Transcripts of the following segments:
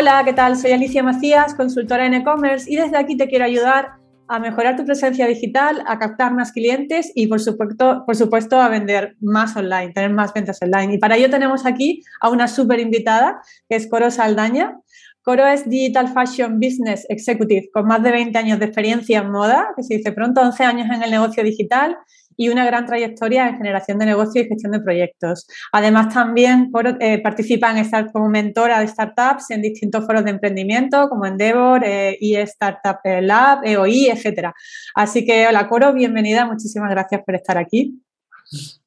Hola, ¿qué tal? Soy Alicia Macías, consultora en e-commerce y desde aquí te quiero ayudar a mejorar tu presencia digital, a captar más clientes y por supuesto, por supuesto a vender más online, tener más ventas online. Y para ello tenemos aquí a una súper invitada que es Coro Saldaña. Coro es Digital Fashion Business Executive con más de 20 años de experiencia en moda, que se dice pronto, 11 años en el negocio digital y una gran trayectoria en generación de negocios y gestión de proyectos. Además, también eh, participa en estar como mentora de startups en distintos foros de emprendimiento como Endeavor, eh, Startup Lab, EOI, etcétera. Así que, hola Coro, bienvenida, muchísimas gracias por estar aquí.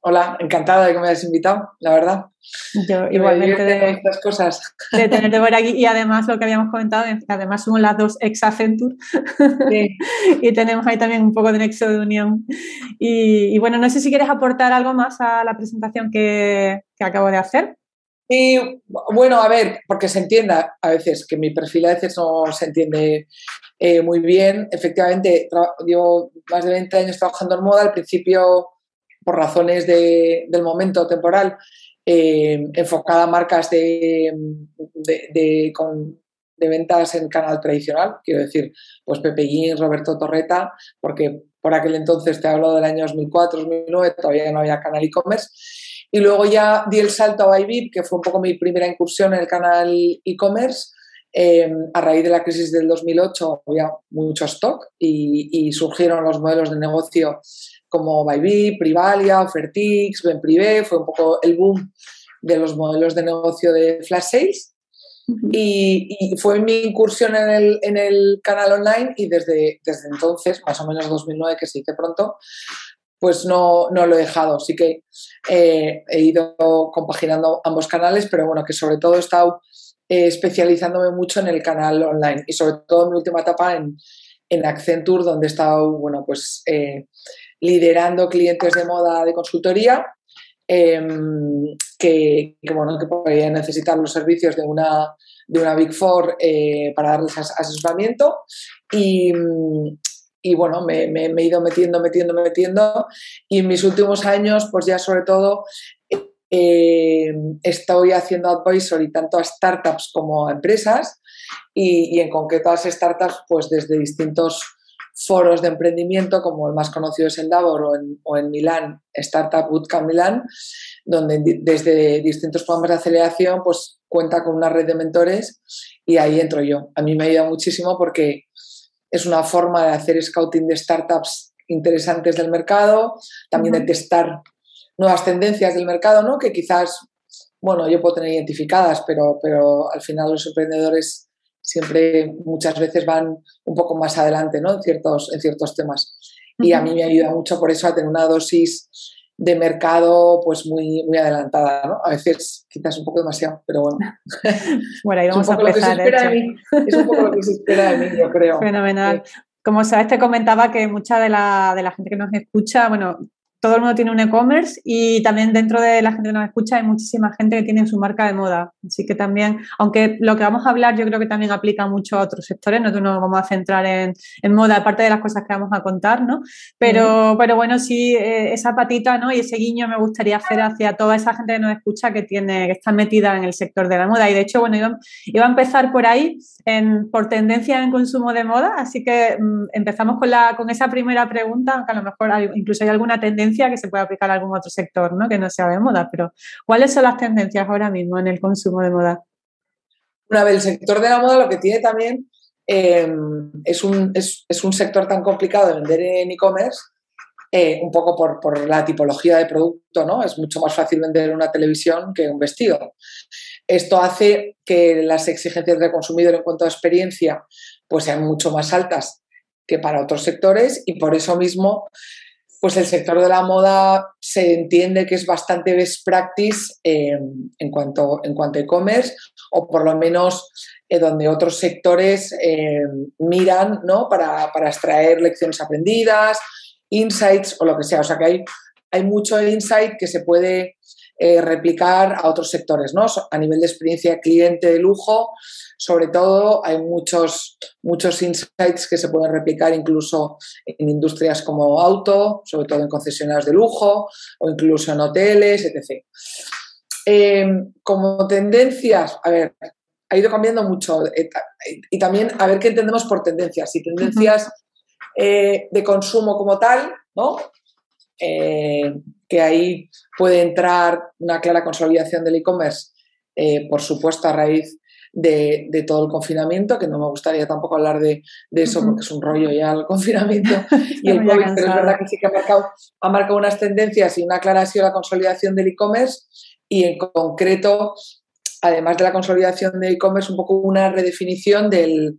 Hola, encantada de que me hayas invitado, la verdad. Yo igualmente de, estas cosas. de tenerte por aquí y además lo que habíamos comentado, que además somos las dos ex Accenture y tenemos ahí también un poco de nexo de unión. Y, bueno, no sé si quieres aportar algo más a la presentación que, acabo de hacer. Y bueno, a ver, porque se entienda a veces, que mi perfil a veces no se entiende eh, muy bien. Efectivamente, llevo más de 20 años trabajando en moda. Al principio por razones del momento temporal, eh, enfocada a marcas de, de, ventas en canal tradicional, quiero decir, pues Pepe Gin, Roberto Torreta, porque por aquel entonces te hablo del año 2004, 2009, todavía no había canal e-commerce. Y luego ya di el salto a Bybip, que fue un poco mi primera incursión en el canal e-commerce. Eh, a raíz de la crisis del 2008 había mucho stock y, y surgieron los modelos de negocio como Bybit, Privalia, Ofertix, Benprivé, fue un poco el boom de los modelos de negocio de flash sales. y, fue mi incursión en el, en el, canal online y desde, desde entonces, más o menos 2009 que se dice pronto, pues no, no lo he dejado. Sí que eh, he ido compaginando ambos canales, pero bueno, que sobre todo he estado eh, especializándome mucho en el canal online y sobre todo en mi última etapa en, en Accenture, donde he estado, bueno, pues eh, liderando clientes de moda de consultoría em, que, bueno, que podrían necesitar los servicios de una, de una Big Four eh, para darles asesoramiento. Y, y bueno, me, he ido metiendo, metiendo, metiendo. Y en mis últimos años, pues ya sobre todo, em, estoy haciendo advisory tanto a startups como a empresas y, y en concreto a las startups, pues desde distintos foros de emprendimiento, como el más conocido es el Davor o en, o en Milán, Startup Bootcamp Milán, donde desde distintos programas de aceleración pues cuenta con una red de mentores y ahí entro yo. A mí me ayuda muchísimo porque es una forma de hacer scouting de startups interesantes del mercado, también de testar nuevas tendencias del mercado, ¿no? que quizás, bueno, yo puedo tener identificadas, pero, pero al final los emprendedores siempre muchas veces van un poco más adelante ¿no? en, ciertos, en ciertos temas. Y a mí me ayuda mucho por eso a tener una dosis de mercado pues muy, muy adelantada, ¿no? A veces quizás un poco demasiado, pero bueno. Bueno, ahí vamos a empezar. Es un poco lo que se espera de mí, yo creo. Fenomenal. Como sabes, te comentaba que mucha de la, de la gente que nos escucha, bueno, todo el mundo tiene un e-commerce y también dentro de la gente que nos escucha hay muchísima gente que tiene su marca de moda. Así que también, aunque lo que vamos a hablar yo creo que también aplica mucho a otros sectores, no nos vamos a centrar en, moda, aparte de las cosas que vamos a contar, ¿no? Pero, pero bueno, sí, eh, esa patita ¿no? y ese guiño me gustaría hacer hacia toda esa gente que nos escucha que, tiene, que está metida en el sector de la moda. Y de hecho, bueno, iba, a empezar por ahí, en, por tendencia en consumo de moda, así que mm, empezamos con, la, con esa primera pregunta, aunque a lo mejor incluso hay alguna tendencia que se puede aplicar a algún otro sector, ¿no? Que no sea de moda, pero ¿cuáles son las tendencias ahora mismo en el consumo de moda? Vez, el sector de la moda lo que tiene también eh, es, un, es, un, sector tan complicado de vender en e-commerce, eh, un poco por, por, la tipología de producto, ¿no? Es mucho más fácil vender una televisión que un vestido. Esto hace que las exigencias del consumidor en cuanto a experiencia pues sean mucho más altas que para otros sectores y por eso mismo pues el sector de la moda se entiende que es bastante best practice eh, en cuanto en cuanto a e-commerce o por lo menos eh, donde otros sectores eh, miran ¿no? para, extraer lecciones aprendidas, insights o lo que sea. O sea que hay, hay mucho insight que se puede replicar a otros sectores, ¿no? A nivel de experiencia cliente de lujo, sobre todo hay muchos, muchos insights que se pueden replicar incluso en industrias como auto, sobre todo en concesionarios de lujo o incluso en hoteles, etc. Eh, como tendencias, a ver, ha ido cambiando mucho. Eh, y también a ver qué entendemos por tendencias. Si tendencias eh, de consumo como tal, ¿no? que ahí puede entrar una clara consolidación del e-commerce, por supuesto, a raíz de, todo el confinamiento, que no me gustaría tampoco hablar de, eso porque es un rollo ya el confinamiento y el COVID, pero es verdad que sí que ha marcado, ha marcado unas tendencias y una clara ha sido la consolidación del e-commerce y en concreto, además de la consolidación del e-commerce, un poco una redefinición del,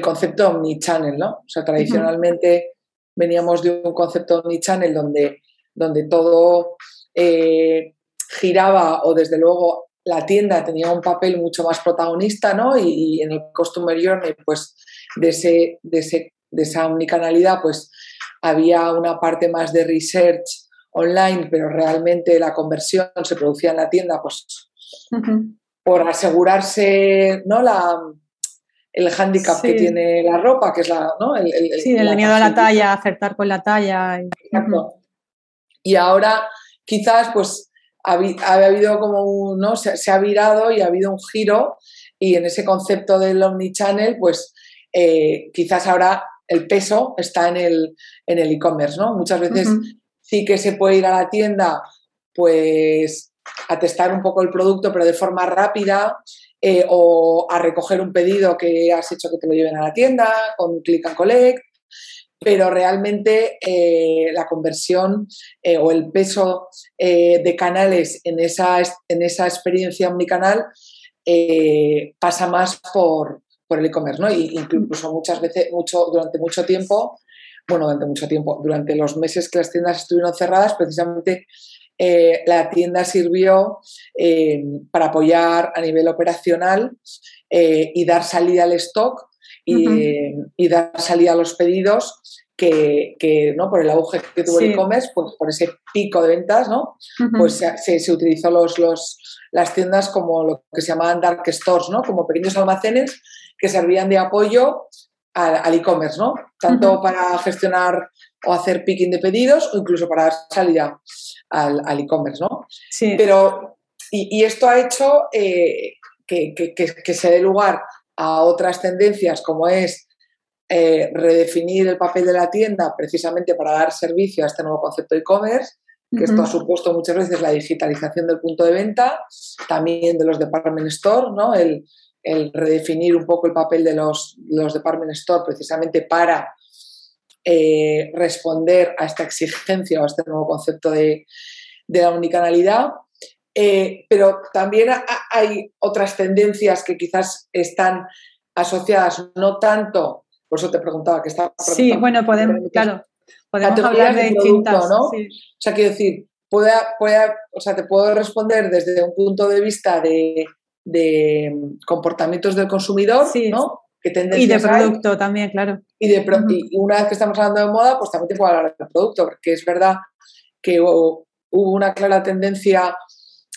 concepto omnichannel, ¿no? O sea, tradicionalmente veníamos de un concepto omnichannel donde, donde todo eh, giraba o desde luego la tienda tenía un papel mucho más protagonista, ¿no? Y, en el Customer Journey, pues, de, ese, de, ese, de esa omnicanalidad, pues, había una parte más de research online, pero realmente la conversión se producía en la tienda, pues, por asegurarse, ¿no? La, el hándicap que tiene la ropa, que es la, ¿no? El, sí, el miedo a la talla, acertar con la talla. Exacto. Y ahora quizás pues ha, habido como un, ¿no? Se, ha virado y ha habido un giro y en ese concepto del omnichannel, pues eh, quizás ahora el peso está en el en el e-commerce, ¿no? Muchas veces sí que se puede ir a la tienda, pues a testar un poco el producto, pero de forma rápida, eh, o a recoger un pedido que has hecho que te lo lleven a la tienda con click and collect, pero realmente eh, la conversión eh, o el peso eh, de canales en esa, en esa experiencia omnicanal pasa más por, por el e-commerce, ¿no? Y incluso muchas veces, mucho, durante mucho tiempo, bueno, durante mucho tiempo, durante los meses que las tiendas estuvieron cerradas, precisamente la tienda sirvió para apoyar a nivel operacional y dar salida al stock y, dar salida a los pedidos que, ¿no? por el auge que tuvo el e-commerce, pues por ese pico de ventas, ¿no? pues se, se, utilizó los, los, las tiendas como lo que se llamaban dark stores, ¿no? como pequeños almacenes que servían de apoyo al, e-commerce, ¿no? tanto para gestionar o hacer picking de pedidos o incluso para dar salida al, al e-commerce. ¿no? Sí. Pero, y, esto ha hecho eh, que, que, que se dé lugar a otras tendencias como es eh, redefinir el papel de la tienda precisamente para dar servicio a este nuevo concepto de e-commerce, que esto ha supuesto muchas veces la digitalización del punto de venta, también de los department store, ¿no? el, redefinir un poco el papel de los, los department store precisamente para eh, responder a esta exigencia o a este nuevo concepto de, de la unicanalidad. Eh, pero también hay otras tendencias que quizás están asociadas no tanto, por eso te preguntaba que está... Sí, bueno, podemos, claro, podemos hablar de, distintas. ¿no? O sea, quiero decir, puede, puede, o sea, te puedo responder desde un punto de vista de, comportamientos del consumidor, ¿no? y de producto también, claro. Y, de, y una vez que estamos hablando de moda, pues también te puedo hablar del producto, porque es verdad que hubo una clara tendencia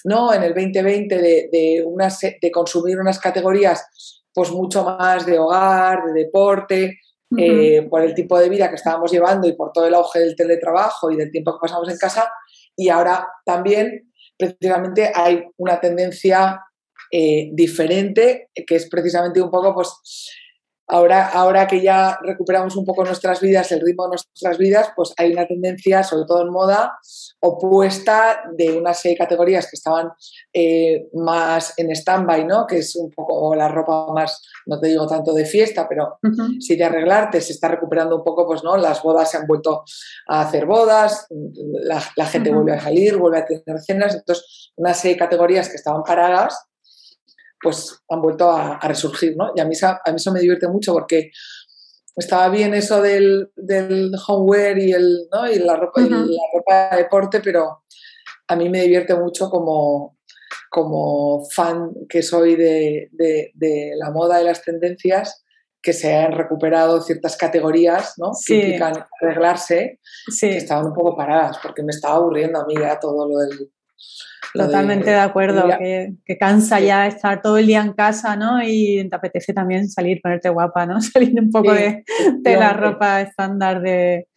¿no? en el 2020 de, de, de consumir unas categorías pues mucho más de hogar, de deporte, eh, por el tipo de vida que estábamos llevando y por todo el auge del teletrabajo y del tiempo que pasamos en casa. Y ahora también, precisamente, hay una tendencia eh, diferente, que es precisamente un poco, pues, Ahora, ahora que ya recuperamos un poco nuestras vidas, el ritmo de nuestras vidas, pues hay una tendencia, sobre todo en moda, opuesta de una serie de categorías que estaban eh, más en stand-by, ¿no? que es un poco la ropa más, no te digo tanto de fiesta, pero si de arreglarte se está recuperando un poco, pues no, las bodas se han vuelto a hacer bodas, la, gente vuelve a salir, vuelve a tener cenas, entonces una serie de categorías que estaban paradas pues han vuelto a, resurgir, ¿no? Y a mí, a mí eso me divierte mucho porque estaba bien eso del, del homeware y, el, ¿no? y, la ropa, la ropa de deporte, pero a mí me divierte mucho como, como fan que soy de, de, la moda y las tendencias, que se han recuperado ciertas categorías ¿no? que implican arreglarse, que estaban un poco paradas, porque me estaba aburriendo a mí ya todo lo del Totalmente de, acuerdo, que, cansa ya estar todo el día en casa, ¿no? Y te apetece también salir, ponerte guapa, ¿no? Salir un poco de, la ropa estándar de,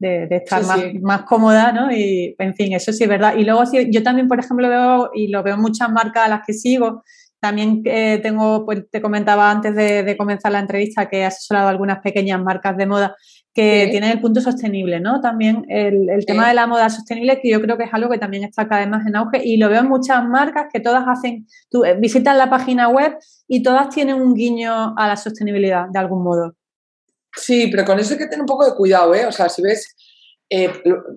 estar más, cómoda, ¿no? Y, en fin, eso sí es verdad. Y luego sí, yo también, por ejemplo, veo, y lo veo en muchas marcas a las que sigo, también eh, tengo, pues te comentaba antes de, comenzar la entrevista que he asesorado algunas pequeñas marcas de moda que tienen el punto sostenible, ¿no? También el, tema de la moda sostenible, que yo creo que es algo que también está cada vez más en auge y lo veo en muchas marcas que todas hacen, tú eh, visitas la página web y todas tienen un guiño a la sostenibilidad de algún modo. Sí, pero con eso hay que tener un poco de cuidado, ¿eh? O sea, si ves, eh,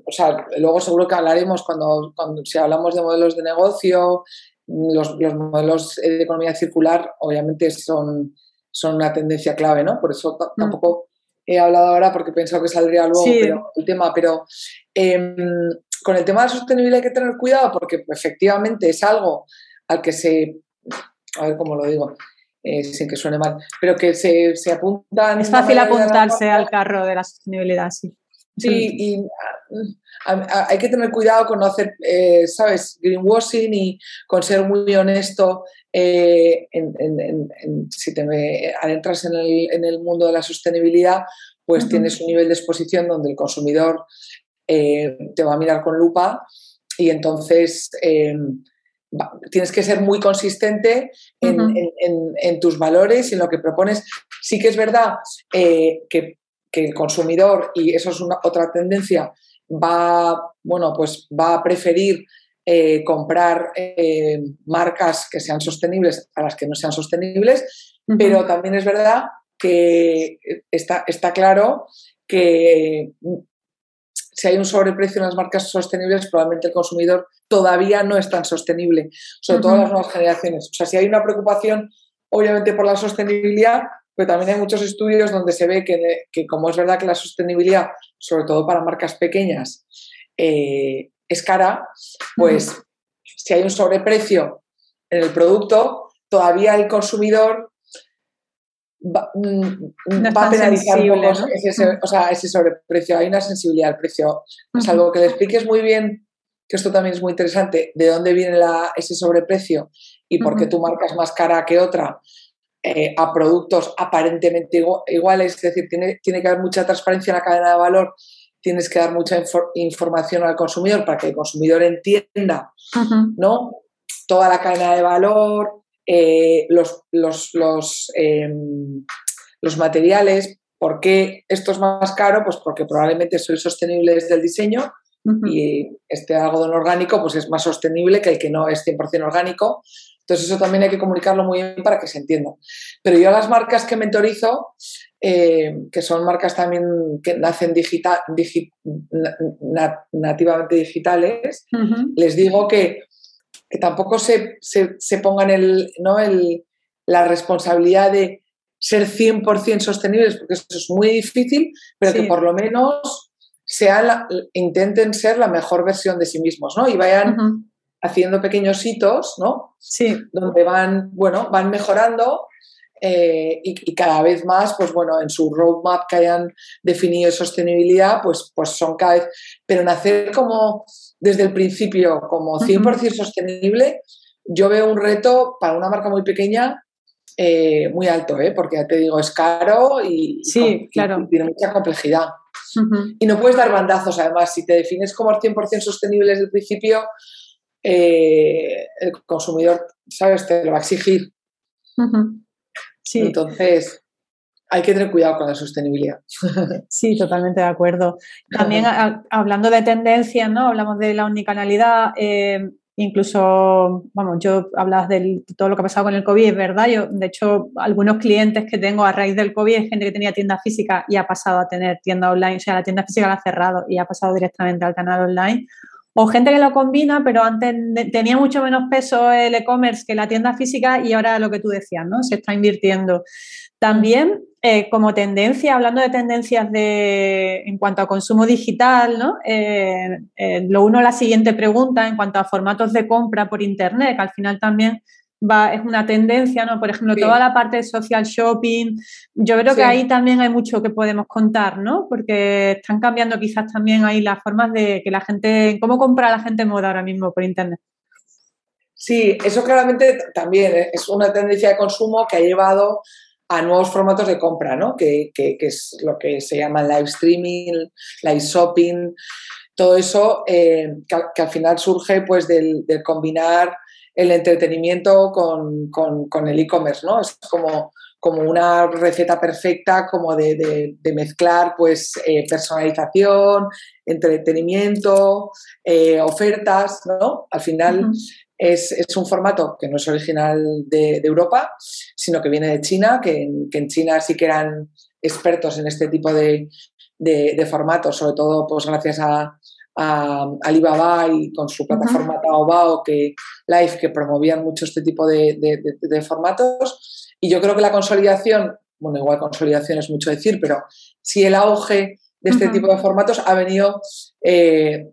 o sea, luego seguro que hablaremos cuando, cuando si hablamos de modelos de negocio, los, modelos de economía circular obviamente son, son una tendencia clave, ¿no? Por eso mm. He hablado ahora porque pensado que saldría luego el tema, pero em, con el tema de la sostenibilidad hay que tener cuidado porque efectivamente es algo al que se, a ver cómo lo digo, eh, sin que suene mal, pero que se, se apuntan... Es fácil apuntarse al carro de la sostenibilidad, sí. Sí, y hay que tener cuidado con no hacer, eh, ¿sabes?, greenwashing y con ser muy honesto eh, si te adentras en el, en el, mundo de la sostenibilidad, pues tienes un nivel de exposición donde el consumidor eh, te va a mirar con lupa y entonces tienes que ser muy consistente en, tus valores y en lo que propones. Sí que es verdad que que el consumidor, y eso es una, otra tendencia, va, bueno, pues va a preferir eh, comprar eh, marcas que sean sostenibles a las que no sean sostenibles, pero también es verdad que está, está claro que si hay un sobreprecio en las marcas sostenibles, probablemente el consumidor todavía no es tan sostenible, sobre todo las nuevas generaciones. O sea, si hay una preocupación, obviamente, por la sostenibilidad, pero también hay muchos estudios donde se ve que, como es verdad que la sostenibilidad, sobre todo para marcas pequeñas, eh, es cara, pues si hay un sobreprecio en el producto, todavía el consumidor va, mm, a penalizar un poco ese, sobreprecio. Hay una sensibilidad al precio. Salvo que le expliques muy bien, que esto también es muy interesante, de dónde viene ese sobreprecio y por qué tu marca es más cara que otra eh, a productos aparentemente iguales, es decir, tiene, tiene que haber mucha transparencia en la cadena de valor, tienes que dar mucha información al consumidor para que el consumidor entienda ¿no? toda la cadena de valor, eh, los, los, em, los, materiales, ¿por qué esto es más caro? Pues porque probablemente soy sostenible desde el diseño y este algodón orgánico pues es más sostenible que el que no es 100% orgánico entonces eso también hay que comunicarlo muy bien para que se entienda. Pero yo a las marcas que mentorizo, eh, que son marcas también que nacen digital, nativamente digitales, les digo que, tampoco se, pongan el, ¿no? el, la responsabilidad de ser 100% sostenibles, porque eso es muy difícil, pero que por lo menos sean intenten ser la mejor versión de sí mismos, ¿no? Y vayan haciendo pequeños hitos, ¿no? Sí. Donde van, bueno, van mejorando eh, y, cada vez más, pues bueno, en su roadmap que hayan definido sostenibilidad, pues, pues son cada vez, pero nacer como desde el principio como 100% sostenible, yo veo un reto para una marca muy pequeña eh, muy alto, ¿eh? porque ya te digo, es caro y, sí, claro. tiene mucha complejidad. Y no puedes dar bandazos, además, si te defines como 100% sostenible desde el principio, eh, el consumidor, ¿sabes? Te lo va a exigir. Sí. Entonces, hay que tener cuidado con la sostenibilidad. Sí, totalmente de acuerdo. También hablando de tendencias, ¿no? Hablamos de la unicanalidad, eh, incluso, vamos, yo hablabas de todo lo que ha pasado con el COVID, es verdad. Yo, de hecho, algunos clientes que tengo a raíz del COVID es gente que tenía tienda física y ha pasado a tener tienda online, o sea, la tienda física la ha cerrado y ha pasado directamente al canal online o gente que lo combina, pero antes tenía mucho menos peso el e-commerce que la tienda física y ahora lo que tú decías, ¿no? Se está invirtiendo. También, eh, como tendencia, hablando de tendencias de, en cuanto a consumo digital, ¿no? Eh, eh, lo uno a la siguiente pregunta en cuanto a formatos de compra por Internet, que al final también es una tendencia, ¿no? Por ejemplo, toda la parte de social shopping, yo creo que ahí también hay mucho que podemos contar, ¿no? Porque están cambiando quizás también ahí las formas de que la gente, cómo compra la gente moda ahora mismo por internet. Sí, eso claramente también es una tendencia de consumo que ha llevado a nuevos formatos de compra, ¿no? Que, es lo que se llama live streaming, live shopping, todo eso eh, que, al final surge pues del, del combinar el entretenimiento con, con el e-commerce, ¿no? Es como como una receta perfecta como de, mezclar pues eh, personalización, entretenimiento, eh, ofertas, ¿no? Al final es, un formato que no es original de, Europa, sino que viene de China, que en, China sí que eran expertos en este tipo de, formatos, sobre todo pues gracias a, Alibaba y con su plataforma Taobao que Live que promovían mucho este tipo de, formatos. Y yo creo que la consolidación, bueno, igual consolidación es mucho decir, pero sí el auge de este tipo de formatos ha venido, eh,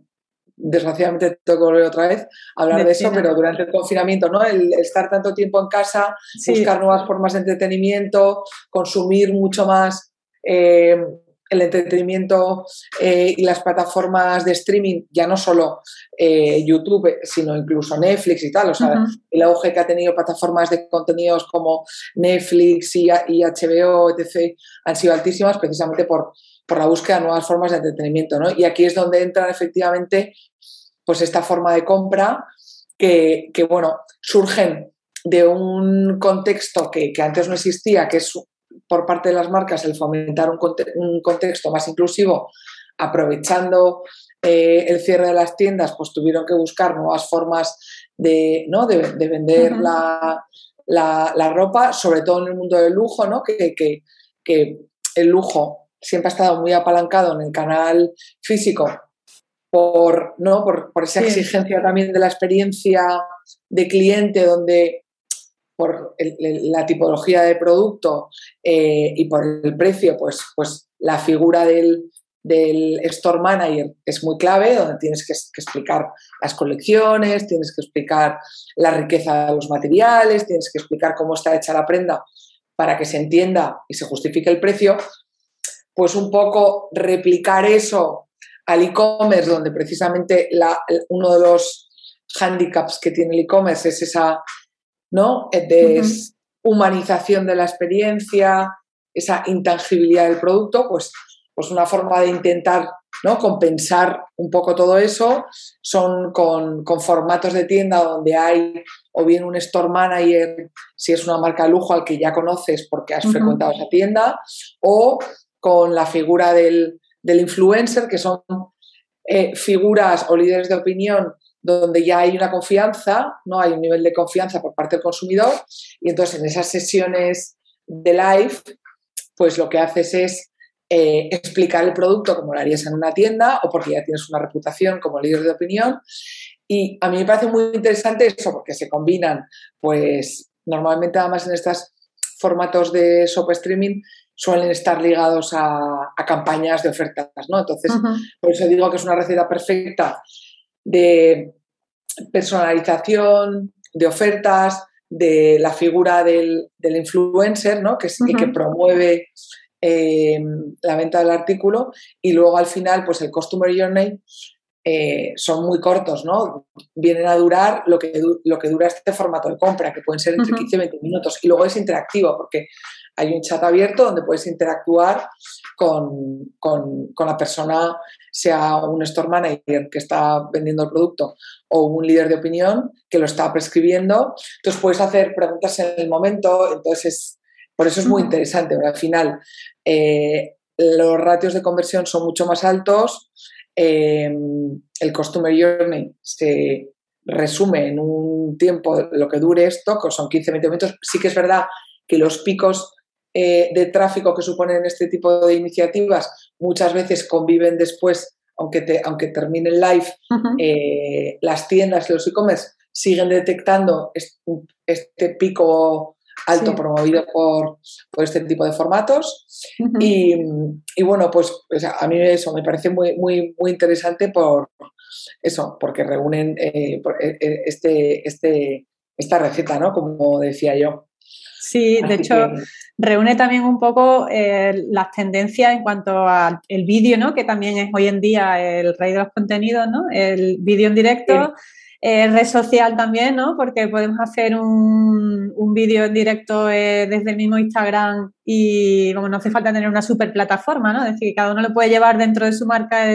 desgraciadamente tengo que volver otra vez a hablar de, eso, pero durante el confinamiento, ¿no? El, estar tanto tiempo en casa, buscar nuevas formas de entretenimiento, consumir mucho más eh, el entretenimiento eh, y las plataformas de streaming, ya no solo eh, YouTube, sino incluso Netflix y tal. O sea, el auge que ha tenido plataformas de contenidos como Netflix y, HBO, etc., han sido altísimas precisamente por, por la búsqueda de nuevas formas de entretenimiento. ¿no? Y aquí es donde entran efectivamente pues esta forma de compra que, que bueno, surgen de un contexto que, que, antes no existía, que es por parte de las marcas el fomentar un, contexto más inclusivo, aprovechando eh, el cierre de las tiendas, pues tuvieron que buscar nuevas formas de, ¿no? de, vender la, ropa, sobre todo en el mundo del lujo, ¿no? que, que, el lujo siempre ha estado muy apalancado en el canal físico por, ¿no? por, esa exigencia también de la experiencia de cliente, donde por la tipología de producto eh, y por el precio, pues, pues la figura del, store manager es muy clave, donde tienes que, explicar las colecciones, tienes que explicar la riqueza de los materiales, tienes que explicar cómo está hecha la prenda para que se entienda y se justifique el precio, pues un poco replicar eso al e-commerce, donde precisamente uno de los handicaps que tiene el e-commerce es esa ¿no? De humanización de la experiencia, esa intangibilidad del producto, pues, pues una forma de intentar ¿no? compensar un poco todo eso son con, formatos de tienda donde hay o bien un store manager, si es una marca de lujo al que ya conoces porque has frecuentado esa tienda, o con la figura del, influencer, que son eh, figuras o líderes de opinión donde ya hay una confianza, ¿no? Hay un nivel de confianza por parte del consumidor y entonces en esas sesiones de live, pues lo que haces es eh, explicar el producto como lo harías en una tienda o porque ya tienes una reputación como líder de opinión. Y a mí me parece muy interesante eso porque se combinan, pues normalmente además en estos formatos de shop streaming suelen estar ligados a, campañas de ofertas, ¿no? Entonces, por eso digo que es una receta perfecta de personalización, de ofertas, de la figura del, influencer, ¿no? que, y que promueve em, la venta del artículo y luego al final pues el Customer Journey eh, son muy cortos, ¿no? Vienen a durar lo que, lo que dura este formato de compra, que pueden ser entre 15 y 20 minutos. Y luego es interactivo, porque hay un chat abierto donde puedes interactuar con, la persona, sea un store manager que está vendiendo el producto o un líder de opinión que lo está prescribiendo. Entonces puedes hacer preguntas en el momento, entonces por eso es muy interesante. al final eh, los ratios de conversión son mucho más altos, em, el Customer Journey se resume en un tiempo lo que dure esto, que son 15-20 minutos. Sí que es verdad que los picos eh, de tráfico que suponen este tipo de iniciativas muchas veces conviven después, aunque, te, aunque termine el live, eh, las tiendas y los e-commerce siguen detectando este, pico alto promovido por, este tipo de formatos. y, bueno, pues, a mí eso me parece muy, muy, muy interesante por eso, porque reúnen eh, este, este, esta receta, ¿no? Como decía yo. Sí, de hecho, reúne también un poco eh, las tendencias en cuanto al vídeo, ¿no? Que también es hoy en día el rey de los contenidos, ¿no? El vídeo en directo. Eh, red social también, ¿no? Porque podemos hacer un, vídeo en directo eh, desde el mismo Instagram y no hace falta tener una super plataforma, ¿no? Es decir, cada uno lo puede llevar dentro de su marca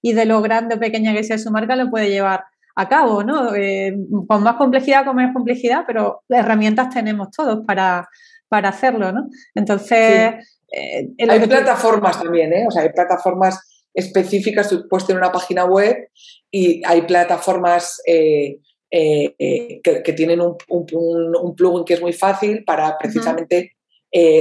y de lo grande o pequeña que sea su marca, lo puede llevar a cabo, ¿no? Eh, con más complejidad, con menos complejidad, pero herramientas tenemos todos para, para hacerlo, ¿no? Entonces... Eh, hay plataformas también, ¿eh? O sea, hay plataformas específicas, tú puedes tener una página web y hay plataformas eh, que, tienen un, plugin que es muy fácil para precisamente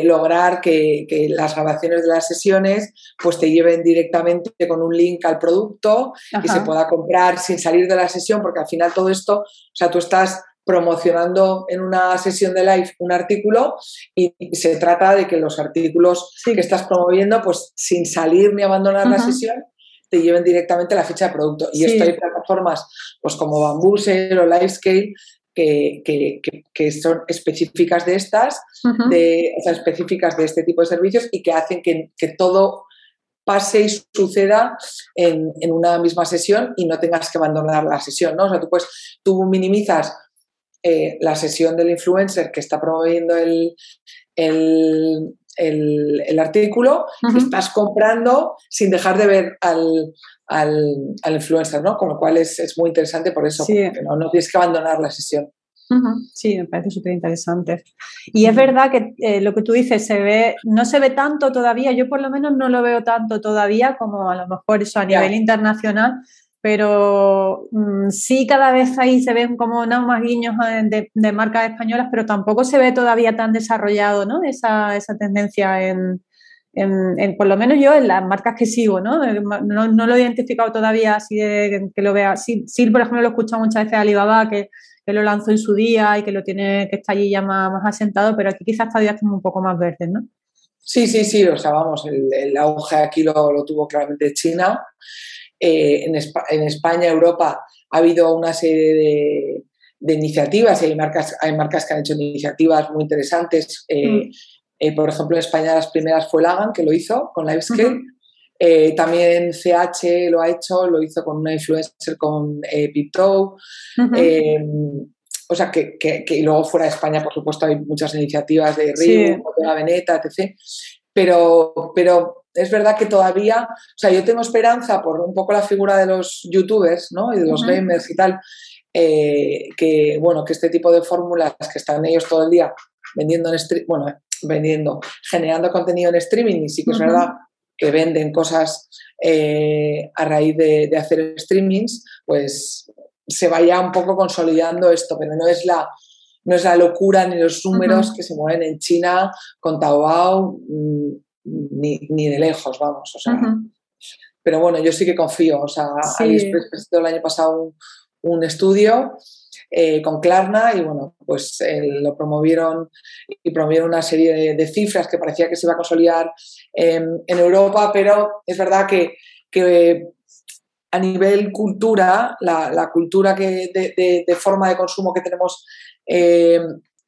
lograr que, las grabaciones de las sesiones pues te lleven directamente con un link al producto y se pueda comprar sin salir de la sesión, porque al final todo esto, o sea, tú estás promocionando en una sesión de live un artículo y se trata de que los artículos que estás promoviendo, pues sin salir ni abandonar la sesión, te lleven directamente a la ficha de producto. Y esto hay plataformas pues como Bambuser o Livescale que, que, son específicas de estas, de, o sea, específicas de este tipo de servicios y que hacen que, todo pase y suceda en, en, una misma sesión y no tengas que abandonar la sesión, ¿no? O sea, tú, pues, tú minimizas eh, la sesión del influencer que está promoviendo el, el, artículo, estás comprando sin dejar de ver al, al, influencer, ¿no? Con lo cual es, muy interesante por eso, no, tienes que abandonar la sesión. Sí, me parece súper interesante. Y es verdad que eh, lo que tú dices se ve, no se ve tanto todavía, yo por lo menos no lo veo tanto todavía como a lo mejor eso a nivel internacional, pero mm, sí cada vez ahí se ven como no más guiños eh, de, marcas españolas, pero tampoco se ve todavía tan desarrollado ¿no? esa, esa tendencia en, en, por lo menos yo en las marcas que sigo, ¿no? Eh, no, no lo he identificado todavía así de que lo vea. Sí, sí por ejemplo, lo he escuchado muchas veces a Alibaba que, que, lo lanzó en su día y que lo tiene, que está allí ya más, asentado, pero aquí quizás todavía es como un poco más verde, ¿no? Sí, sí, sí, o sea, vamos, el, el auge aquí lo, lo tuvo claramente China eh, en, España, Europa, ha habido una serie de, iniciativas y hay marcas, hay marcas que han hecho iniciativas muy interesantes. Eh, mm. eh, por ejemplo, en España las primeras fue Lagan, que lo hizo con Livescale. también CH lo ha hecho, lo hizo con una influencer con Piptoe. o sea, que, que, luego fuera de España, por supuesto, hay muchas iniciativas de Río, de la Veneta, etc. Pero, pero es verdad que todavía, o sea, yo tengo esperanza por un poco la figura de los youtubers, ¿no? Y de los gamers y tal, eh, que, bueno, que este tipo de fórmulas que están ellos todo el día vendiendo en bueno, vendiendo, generando contenido en streaming, y sí que es verdad que venden cosas eh, a raíz de, hacer streamings, pues se vaya un poco consolidando esto, pero no es la, no es la locura ni los números que se mueven en China con Taobao, mm, ni, de lejos, vamos. O sea, Pero bueno, yo sí que confío. O sea, sí. AliExpress presentó el año pasado un, estudio eh, con Klarna y bueno, pues lo promovieron y promovieron una serie de, cifras que parecía que se iba a consolidar en Europa, pero es verdad que, que a nivel cultura, la, cultura que de, forma de consumo que tenemos eh,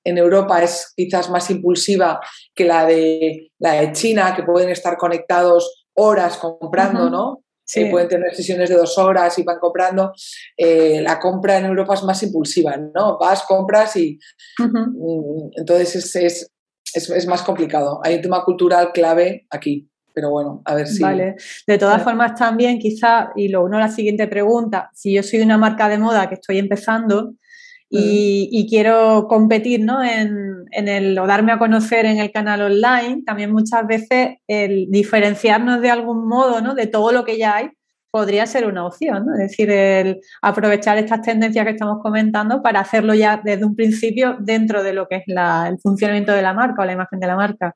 en Europa es quizás más impulsiva que la de, la de China, que pueden estar conectados horas comprando, ¿no? Sí. pueden tener sesiones de dos horas y van comprando. Eh, la compra en Europa es más impulsiva, ¿no? Vas, compras y mm, entonces es, es, más complicado. Hay un tema cultural clave aquí. Pero bueno, a ver si. Vale. De todas formas, también, quizá, y lo uno a la siguiente pregunta, si yo soy una marca de moda que estoy empezando, y, quiero competir ¿no? en, el, o darme a conocer en el canal online, también muchas veces el diferenciarnos de algún modo ¿no? de todo lo que ya hay podría ser una opción, ¿no? es decir, el aprovechar estas tendencias que estamos comentando para hacerlo ya desde un principio dentro de lo que es el funcionamiento de la marca o la imagen de la marca.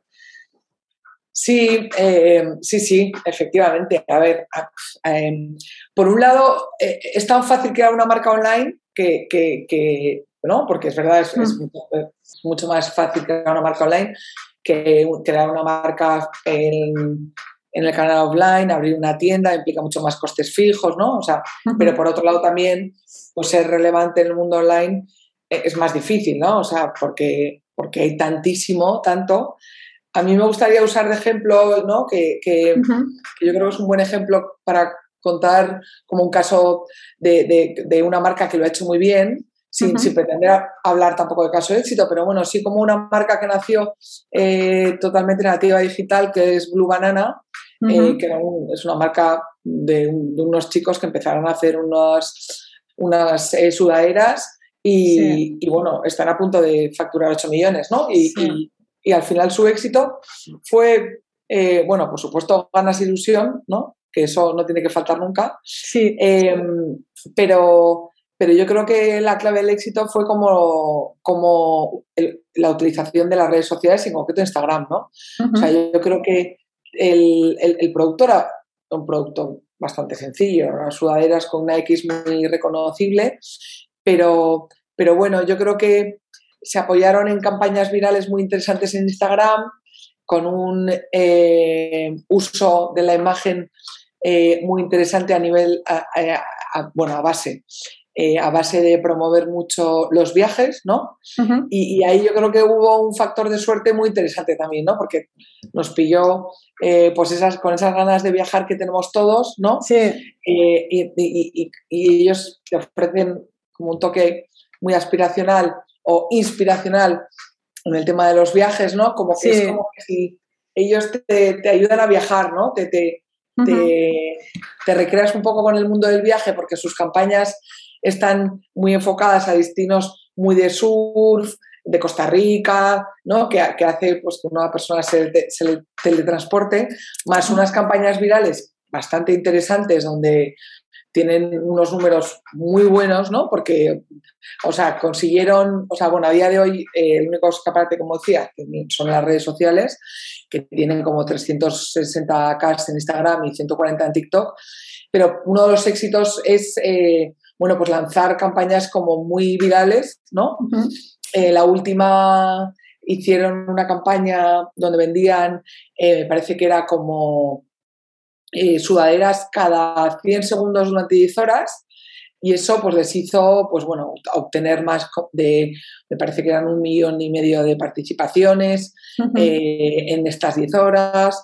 Sí, eh, sí, sí, efectivamente. A ver, em, por un lado, eh, es tan fácil crear una marca online que, ¿no? Porque es verdad, es, mm. mucho, más fácil crear una marca online que crear una marca en, el canal offline, abrir una tienda, implica mucho más costes fijos, ¿no? O sea, pero por otro lado también, pues ser relevante en el mundo online eh, es más difícil, ¿no? O sea, porque, porque hay tantísimo, tanto. A mí me gustaría usar de ejemplo, ¿no? Que, que yo creo que es un buen ejemplo para contar como un caso de, una marca que lo ha hecho muy bien, sin, pretender hablar tampoco de caso de éxito, pero bueno, sí como una marca que nació eh, totalmente nativa digital, que es Blue Banana, eh, que es una marca de, unos chicos que empezaron a hacer unos, unas eh, sudaderas y, bueno, están a punto de facturar 8 millones, ¿no? Y, y, al final su éxito fue, bueno, por supuesto, ganas ilusión, ¿no? Que eso no tiene que faltar nunca. Sí. Em, pero, pero yo creo que la clave del éxito fue como, como la utilización de las redes sociales en concreto Instagram, ¿no? O sea, yo, creo que el, el, producto era un producto bastante sencillo, unas sudaderas con una X muy reconocible, pero, pero bueno, yo creo que se apoyaron en campañas virales muy interesantes en Instagram, con un eh, uso de la imagen eh, muy interesante a nivel, bueno, a base eh, a base de promover mucho los viajes, ¿no? y, ahí yo creo que hubo un factor de suerte muy interesante también, ¿no? Porque nos pilló eh, pues esas, con esas ganas de viajar que tenemos todos, ¿no? Sí. Eh, y, ellos te ofrecen como un toque muy aspiracional o inspiracional en el tema de los viajes, ¿no? Como que es como que si ellos te, ayudan a viajar, ¿no? Te, te, te, recreas un poco con el mundo del viaje porque sus campañas están muy enfocadas a destinos muy de surf, de Costa Rica, ¿no? que, hace pues, que una persona se, se teletransporte, más unas campañas virales bastante interesantes donde tienen unos números muy buenos, ¿no? Porque, o sea, consiguieron, o sea, bueno, a día de hoy eh, el único escaparate, como decía, son las redes sociales, que tienen como 360k en Instagram y 140 en TikTok, pero uno de los éxitos es eh, bueno, pues lanzar campañas como muy virales, ¿no? Eh, la última hicieron una campaña donde vendían, eh, me parece que era como eh, sudaderas cada 100 segundos durante 10 horas y eso pues les hizo pues bueno obtener más de me parece que eran un millón y medio de participaciones en estas 10 horas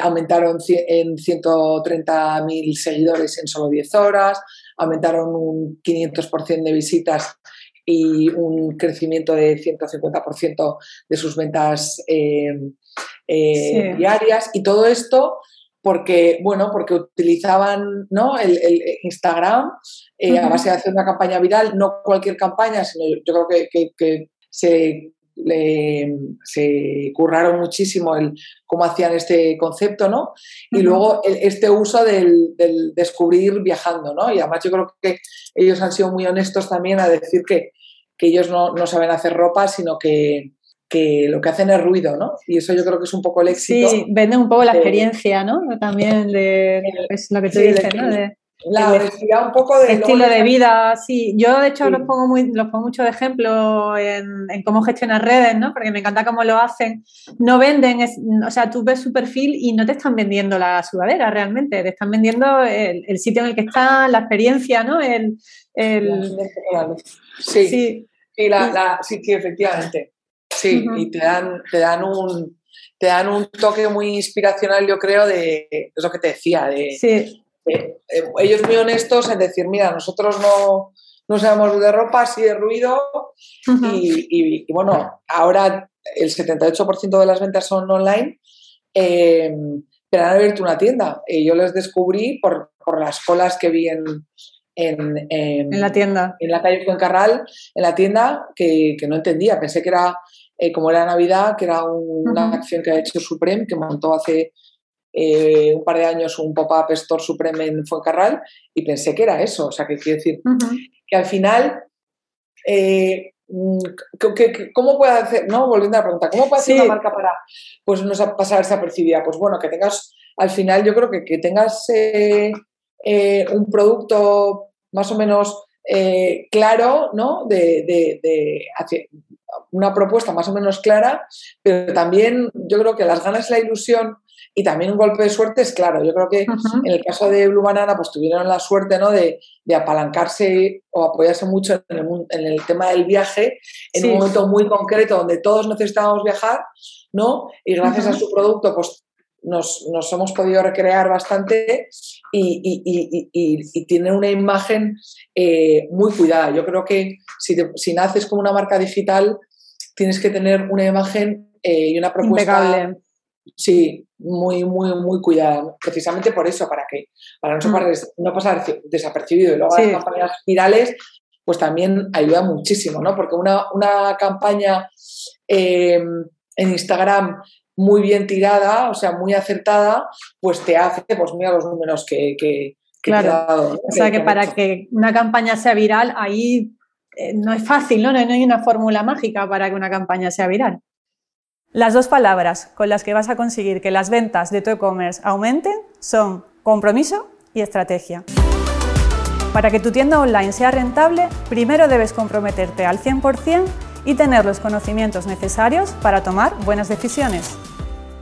aumentaron en 130.000 seguidores en solo 10 horas aumentaron un 500% de visitas y un crecimiento de 150% de sus ventas eh, eh, diarias. Y todo esto porque, bueno, porque utilizaban ¿no? el, Instagram eh, a base de hacer una campaña viral, no cualquier campaña, sino yo creo que, que se le, se curraron muchísimo el cómo hacían este concepto, ¿no? Y luego este uso del, descubrir viajando, ¿no? Y además yo creo que ellos han sido muy honestos también a decir que, ellos no, saben hacer ropa, sino que, lo que hacen es ruido, ¿no? Y eso yo creo que es un poco el éxito. Sí, venden un poco la experiencia, ¿no? También de, lo que tú dices, ¿no? La honestidad un poco de... Estilo de vida, sí. Yo, de hecho, los, pongo muy, los pongo mucho de ejemplo en, cómo gestionar redes, ¿no? Porque me encanta cómo lo hacen. No venden, o sea, tú ves su perfil y no te están vendiendo la sudadera realmente, te están vendiendo el, sitio en el que están, la experiencia, ¿no? El, Sí, sí. Sí, la, sí, efectivamente. Sí, y te dan, te dan un te dan un toque muy inspiracional, yo creo, de, es lo que te decía, de, sí eh, eh, ellos muy honestos en decir, mira, nosotros no, no sabemos de ropa, sí de ruido, y, bueno, ahora el 78% de las ventas son online, em, pero han abierto una tienda. Y yo les descubrí por, las colas que vi en, en, la tienda. En la calle Fuencarral, en la tienda, que, no entendía. Pensé que era, eh, como era Navidad, que era una acción que ha hecho Supreme, que montó hace eh, un par de años un pop-up store supreme en Fuencarral y pensé que era eso. O sea, que quiero decir que al final, eh, mm, ¿cómo puede hacer, no? Volviendo a la pregunta, ¿cómo puede hacer una marca para pues, no pasar percibida Pues bueno, que tengas, al final yo creo que, que tengas un producto más o menos claro, ¿no? De, de, de, una propuesta más o menos clara, pero también yo creo que las ganas y la ilusión y también un golpe de suerte es claro. Yo creo que en el caso de Blue Banana, pues tuvieron la suerte ¿no? de, apalancarse o apoyarse mucho en el, tema del viaje en un momento muy concreto donde todos necesitábamos viajar, ¿no? Y gracias a su producto, pues nos, hemos podido recrear bastante y, tiene una imagen eh, muy cuidada. Yo creo que si, si naces como una marca digital, tienes que tener una imagen eh, y una propuesta Sí, muy, muy, muy cuidada. Precisamente por eso, para que para no, mm. pasar desapercibido. Y luego las campañas virales, pues también ayuda muchísimo, ¿no? Porque una, campaña em, en Instagram muy bien tirada, o sea, muy acertada, pues te hace, pues mira los números que, que, claro. O sea, que, para que una campaña sea viral, ahí eh, no es fácil, ¿no? No hay una fórmula mágica para que una campaña sea viral. Las dos palabras con las que vas a conseguir que las ventas de tu e-commerce aumenten son compromiso y estrategia. Para que tu tienda online sea rentable, primero debes comprometerte al 100% y tener los conocimientos necesarios para tomar buenas decisiones.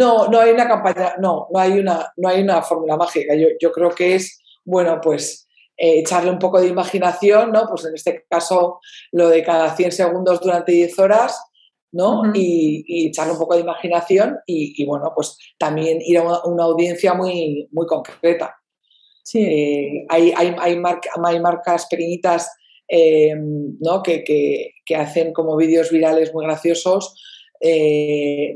No, no hay una campaña, no, no hay una, no hay una fórmula mágica. Yo, yo creo que es, bueno, pues eh, echarle un poco de imaginación, ¿no? Pues en este caso lo de cada 100 segundos durante 10 horas, ¿no? y, echarle un poco de imaginación y, bueno, pues también ir a una, audiencia muy, muy concreta. Sí. Eh, hay, hay, hay, marcas pequeñitas eh, ¿no? que, que, hacen como vídeos virales muy graciosos,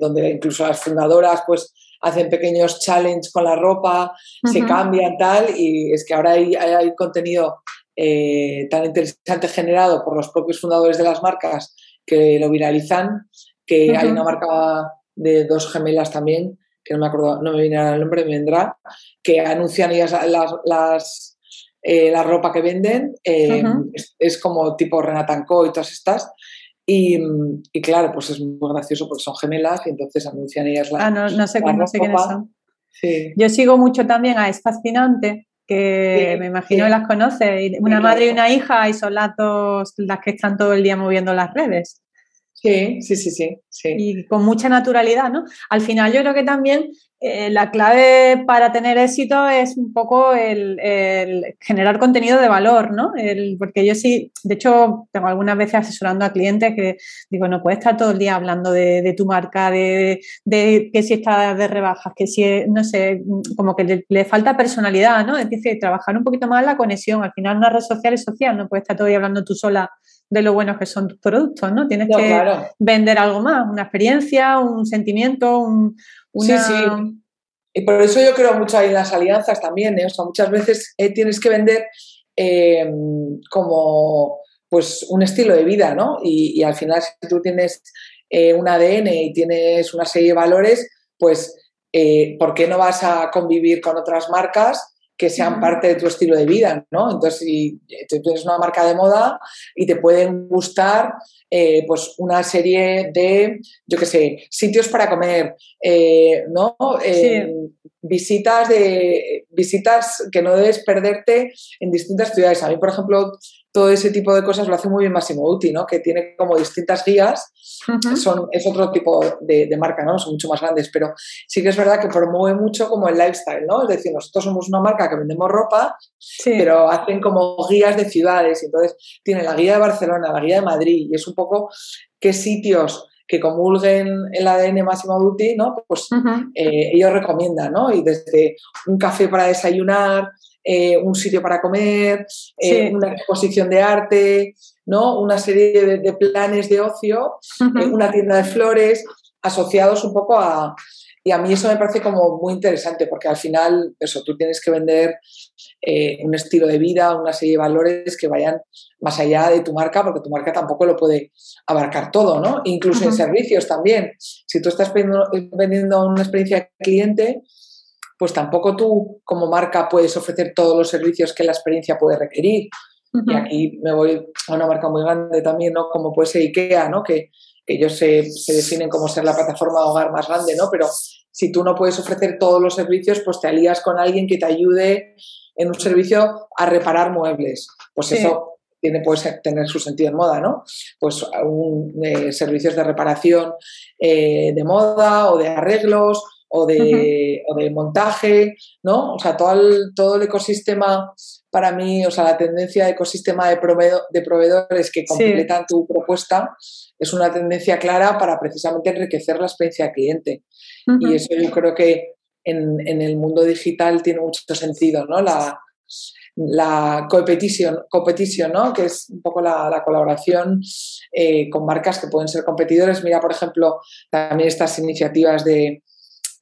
donde incluso las fundadoras pues hacen pequeños challenges con la ropa, se cambian tal, y es que ahora hay, hay, contenido eh, tan interesante generado por los propios fundadores de las marcas que lo viralizan, que hay una marca de dos gemelas también, que no me acuerdo, no me viene el nombre, me vendrá, que anuncian ellas las, eh, la ropa que venden, eh, es, como tipo Renatanco y todas estas, y, claro, pues es muy gracioso porque son gemelas y entonces anuncian ellas la. Ah, no, no sé, no sé quiénes son. Yo sigo mucho también a Es Fascinante, que me imagino que las conoce. Una madre y una hija y son las dos las que están todo el día moviendo las redes. Sí, sí, sí, sí. Y con mucha naturalidad, ¿no? Al final yo creo que también eh, la clave para tener éxito es un poco el, generar contenido de valor, ¿no? porque yo sí, de hecho, tengo algunas veces asesorando a clientes que digo, no puedes estar todo el día hablando de, tu marca, de, que si está de rebajas, que si, no sé, como que le, falta personalidad, ¿no? Es decir, trabajar un poquito más la conexión. Al final una red social es social, no puedes estar todo el día hablando tú sola de lo buenos que son tus productos, ¿no? Tienes que vender algo más, una experiencia, un sentimiento, un, Sí, sí. Y por eso yo creo mucho ahí en las alianzas también, ¿eh? O sea, muchas veces eh, tienes que vender eh, como pues un estilo de vida, ¿no? Y, al final si tú tienes un ADN y tienes una serie de valores, pues ¿por qué no vas a convivir con otras marcas que sean parte de tu estilo de vida, ¿no? Entonces, si tú tienes una marca de moda y te pueden gustar eh, pues una serie de, yo qué sé, sitios para comer, eh, ¿no? Eh, visitas, de, visitas que no debes perderte en distintas ciudades. A mí, por ejemplo, todo ese tipo de cosas lo hace muy bien Massimo Uti, ¿no? que tiene como distintas guías. Son, es otro tipo de, marca, ¿no? son mucho más grandes, pero sí que es verdad que promueve mucho como el lifestyle. ¿no? Es decir, nosotros somos una marca que vendemos ropa, pero hacen como guías de ciudades. Entonces tiene la guía de Barcelona, la guía de Madrid, y es un poco qué sitios que comulguen el ADN Máximo Duty, ¿no? Pues eh, ellos recomiendan, ¿no? Y desde un café para desayunar, eh, un sitio para comer, eh, una exposición de arte, ¿no? Una serie de, planes de ocio, una tienda de flores, asociados un poco a, y a mí eso me parece como muy interesante porque al final, eso, tú tienes que vender eh, un estilo de vida, una serie de valores que vayan más allá de tu marca, porque tu marca tampoco lo puede abarcar todo, ¿no? Incluso en servicios también. Si tú estás vendiendo, una experiencia de cliente, pues tampoco tú como marca puedes ofrecer todos los servicios que la experiencia puede requerir. Y aquí me voy a una marca muy grande también, ¿no? Como puede ser IKEA, ¿no? Que, ellos se, se, definen como ser la plataforma de hogar más grande, ¿no? Pero si tú no puedes ofrecer todos los servicios, pues te alías con alguien que te ayude en un servicio a reparar muebles. Pues eso tiene, puede tener su sentido en moda, ¿no? Pues eh, servicios de reparación eh, de moda o de arreglos o de, o de, montaje, ¿no? O sea, todo el, todo el ecosistema para mí, o sea, la tendencia de ecosistema de, de proveedores que completan tu propuesta es una tendencia clara para precisamente enriquecer la experiencia del cliente. Y eso yo creo que en, el mundo digital tiene mucho sentido, ¿no? La, la competition, competition ¿no? que es un poco la, colaboración eh, con marcas que pueden ser competidores. Mira, por ejemplo, también estas iniciativas de,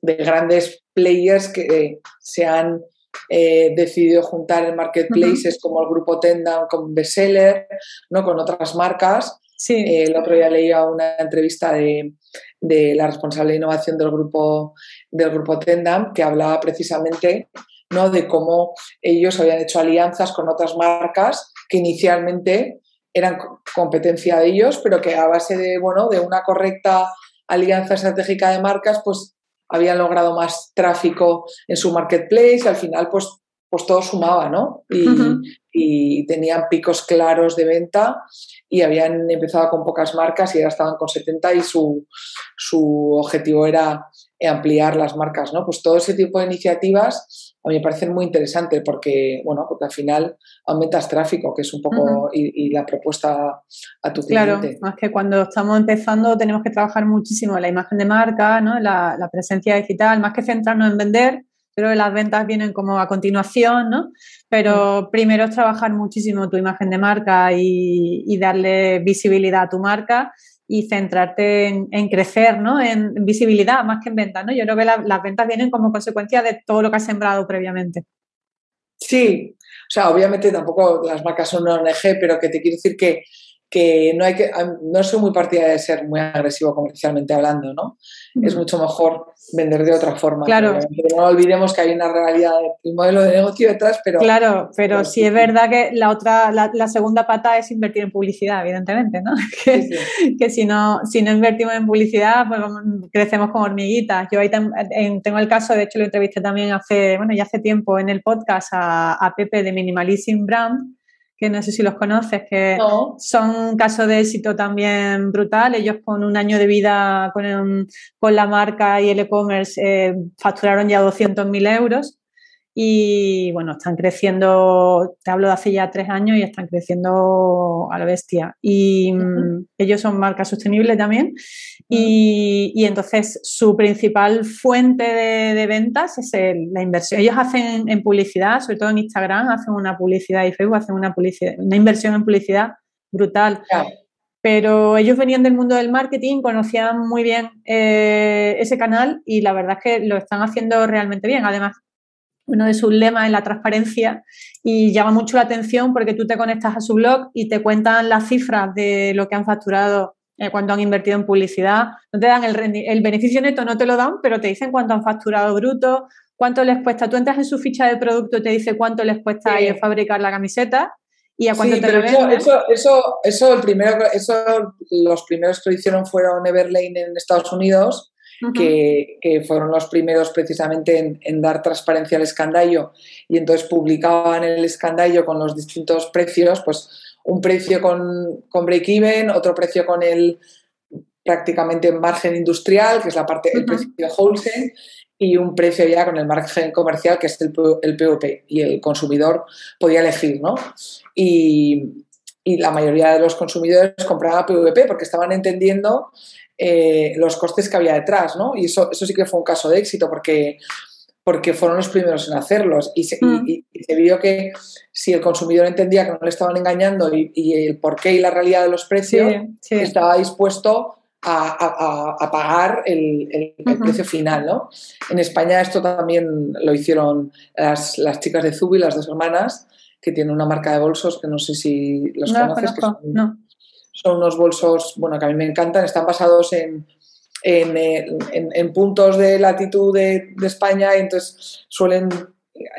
grandes players que se han eh, decidido juntar en marketplaces como el grupo Tendam, con Bestseller, ¿no? con otras marcas eh, el otro día leía una entrevista de, la responsable de innovación del grupo, del grupo Tendam que hablaba precisamente ¿no? de cómo ellos habían hecho alianzas con otras marcas que inicialmente eran competencia de ellos, pero que a base de, bueno, de una correcta alianza estratégica de marcas, pues habían logrado más tráfico en su marketplace y al final pues pues todo sumaba, ¿no? Y, tenían picos claros de venta y habían empezado con pocas marcas y ahora estaban con 70 y su, su objetivo era ampliar las marcas, ¿no? Pues todo ese tipo de iniciativas a mí me parecen muy interesantes porque, bueno, porque al final aumentas tráfico, que es un poco y, la propuesta a tu cliente. Claro, más que cuando estamos empezando tenemos que trabajar muchísimo la imagen de marca, ¿no? la, la presencia digital, más que centrarnos en vender, pero las ventas vienen como a continuación, ¿no? Pero primero es trabajar muchísimo tu imagen de marca y, darle visibilidad a tu marca y centrarte en, crecer, ¿no? En visibilidad más que en ventas, ¿no? Yo creo que las ventas vienen como consecuencia de todo lo que has sembrado previamente. Sí, o sea, obviamente tampoco las marcas son una ONG, pero que te quiero decir que que no hay que no soy muy partidaria de ser muy agresivo comercialmente hablando, ¿no? Es mucho mejor vender de otra forma. Claro. no olvidemos que hay una realidad del modelo de negocio detrás, pero claro, pero sí es verdad que la otra, la, segunda pata es invertir en publicidad, evidentemente, ¿no? Que, si no si no invertimos en publicidad, pues crecemos como hormiguitas. Yo ahí tengo el caso, de hecho lo entrevisté también hace bueno ya hace tiempo en el podcast a, a Pepe de Minimalism Brand que no sé si los conoces, que son un caso de éxito también brutal. Ellos con un año de vida con, con la marca y el e-commerce eh, facturaron ya 200.000 euros y bueno, están creciendo, te hablo de hace ya tres años y están creciendo a la bestia. Y mm, ellos son marca sostenible también. y, entonces su principal fuente de, ventas es la inversión. Ellos hacen en publicidad, sobre todo en Instagram, hacen una publicidad y Facebook hacen una, publicidad, una inversión en publicidad brutal. Pero ellos venían del mundo del marketing, conocían muy bien eh, ese canal y la verdad es que lo están haciendo realmente bien. Además, uno de sus lemas es la transparencia y llama mucho la atención porque tú te conectas a su blog y te cuentan las cifras de lo que han facturado eh, cuando han invertido en publicidad. No te dan el, el, beneficio neto, no te lo dan, pero te dicen cuánto han facturado bruto, cuánto les cuesta. Tú entras en su ficha de producto y te dice cuánto les cuesta fabricar la camiseta y a cuánto te lo eso, eso, eso, eso, el primero, eso, los primeros que lo hicieron fueron Everlane en Estados Unidos que, fueron los primeros precisamente en, dar transparencia al escandallo. Y entonces publicaban el escandallo con los distintos precios, pues un precio con, con break-even, otro precio con el prácticamente margen industrial, que es la parte, del precio de wholesale, y un precio ya con el margen comercial, que es el, el PVP, y el consumidor podía elegir, ¿no? Y, y la mayoría de los consumidores compraban PVP porque estaban entendiendo eh, los costes que había detrás, ¿no? Y eso, eso sí que fue un caso de éxito porque, porque fueron los primeros en hacerlos y se, mm. vio que si el consumidor entendía que no le estaban engañando y, el porqué y la realidad de los precios, estaba dispuesto a, pagar el, precio final, ¿no? En España esto también lo hicieron las, chicas de Zubi, las dos hermanas, que tienen una marca de bolsos que no sé si los conoces. son, unos bolsos, bueno, que a mí me encantan, están basados en, en, puntos de latitud de, España y entonces suelen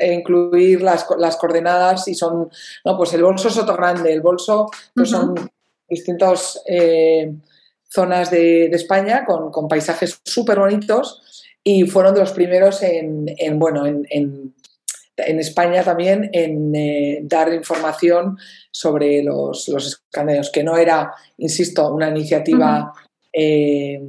incluir las, coordenadas y son, no, pues el bolso es otro grande, el bolso pues son distintos... Eh, zonas de, España con, paisajes súper bonitos y fueron de los primeros en, bueno, en, España también en eh, dar información sobre los, los que no era, insisto, una iniciativa eh,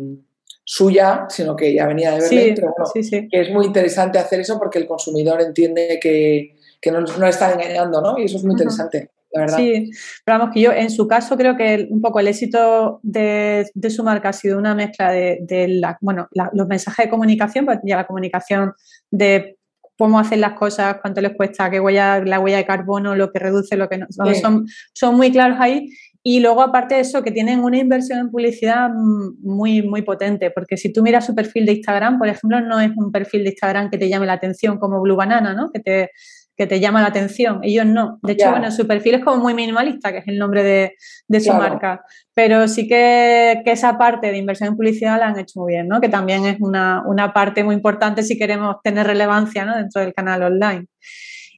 suya, sino que ya venía de Berlín, pero que es muy interesante hacer eso porque el consumidor entiende que, no, no está engañando, ¿no? Y eso es muy interesante. Sí, pero vamos que yo en su caso creo que un poco el éxito de, su marca ha sido una mezcla de, la, bueno, los mensajes de comunicación, pues ya la comunicación de cómo hacen las cosas, cuánto les cuesta, qué huella, la huella de carbono, lo que reduce, lo que no. Son, son muy claros ahí. Y luego, aparte de eso, que tienen una inversión en publicidad muy, muy potente, porque si tú miras su perfil de Instagram, por ejemplo, no es un perfil de Instagram que te llame la atención como Blue Banana, ¿no? Que te, que te llama la atención. Ellos no. De hecho, bueno, su perfil es como muy minimalista, que es el nombre de, su marca. Pero sí que, esa parte de inversión en publicidad la han hecho muy bien, ¿no? Que también es una, una parte muy importante si queremos tener relevancia ¿no? dentro del canal online.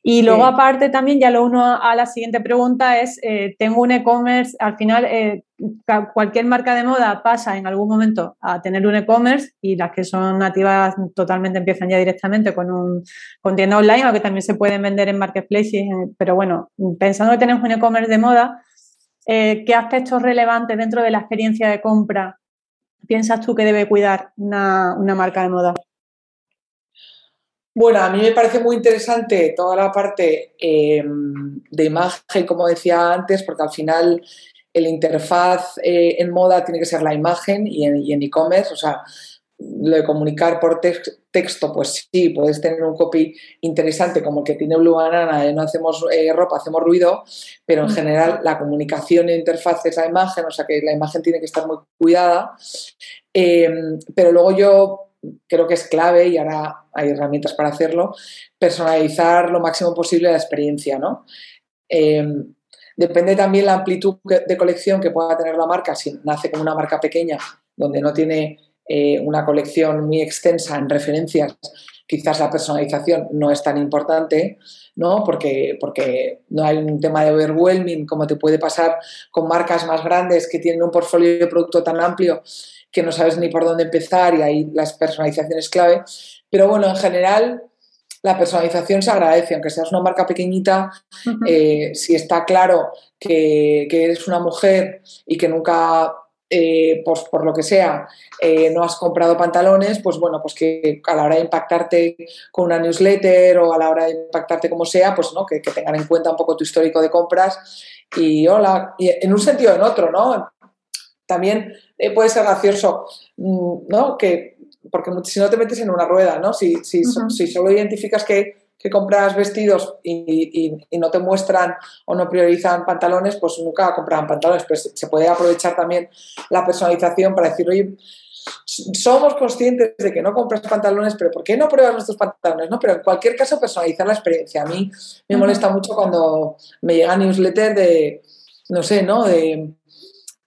Y luego aparte también, ya lo uno a la siguiente pregunta es, eh, tengo un e-commerce, al final eh, cualquier marca de moda pasa en algún momento a tener un e-commerce y las que son nativas totalmente empiezan ya directamente con un con tienda online, aunque también se pueden vender en marketplaces, eh, pero bueno, pensando que tenemos un e-commerce de moda, ¿qué aspectos relevantes dentro de la experiencia de compra piensas tú que debe cuidar una marca de moda? Bueno, a mí me parece muy interesante toda la parte em, de imagen, como decía antes, porque al final el interfaz eh, en moda tiene que ser la imagen y en e-commerce, o sea, lo de comunicar por texto, pues sí, puedes tener un copy interesante como el que tiene Blue Banana, de no hacemos eh, ropa, hacemos ruido, pero en mm. general la comunicación e interfaz es la imagen, o sea que la imagen tiene que estar muy cuidada. Pero luego yo creo que es clave y ahora hay herramientas para hacerlo, personalizar lo máximo posible la experiencia, ¿no? Em, depende también la amplitud de colección que pueda tener la marca, si nace como una marca pequeña, donde no tiene eh, una colección muy extensa en referencias, quizás la personalización no es tan importante, ¿no? Porque, porque no hay un tema de overwhelming como te puede pasar con marcas más grandes que tienen un portfolio de producto tan amplio que no sabes ni por dónde empezar y ahí las personalizaciones clave. Pero bueno, en general la personalización se agradece, aunque seas una marca pequeñita, eh, si está claro que, eres una mujer y que nunca, eh, por, lo que sea, eh, no has comprado pantalones, pues bueno, pues que a la hora de impactarte con una newsletter o a la hora de impactarte como sea, pues no, que, que tengan en cuenta un poco tu histórico de compras y hola, y en un sentido o en otro, ¿no? También eh, puede ser gracioso, mm, ¿no? Que, porque si no te metes en una rueda, ¿no? Si, si, si solo identificas que, compras vestidos y, no te muestran o no priorizan pantalones, pues nunca comprarán pantalones. Pues se puede aprovechar también la personalización para decir, oye, somos conscientes de que no compras pantalones, pero ¿por qué no pruebas nuestros pantalones? ¿no? Pero en cualquier caso, personalizar la experiencia. A mí me molesta mucho cuando me llega newsletter de, no sé, ¿no? De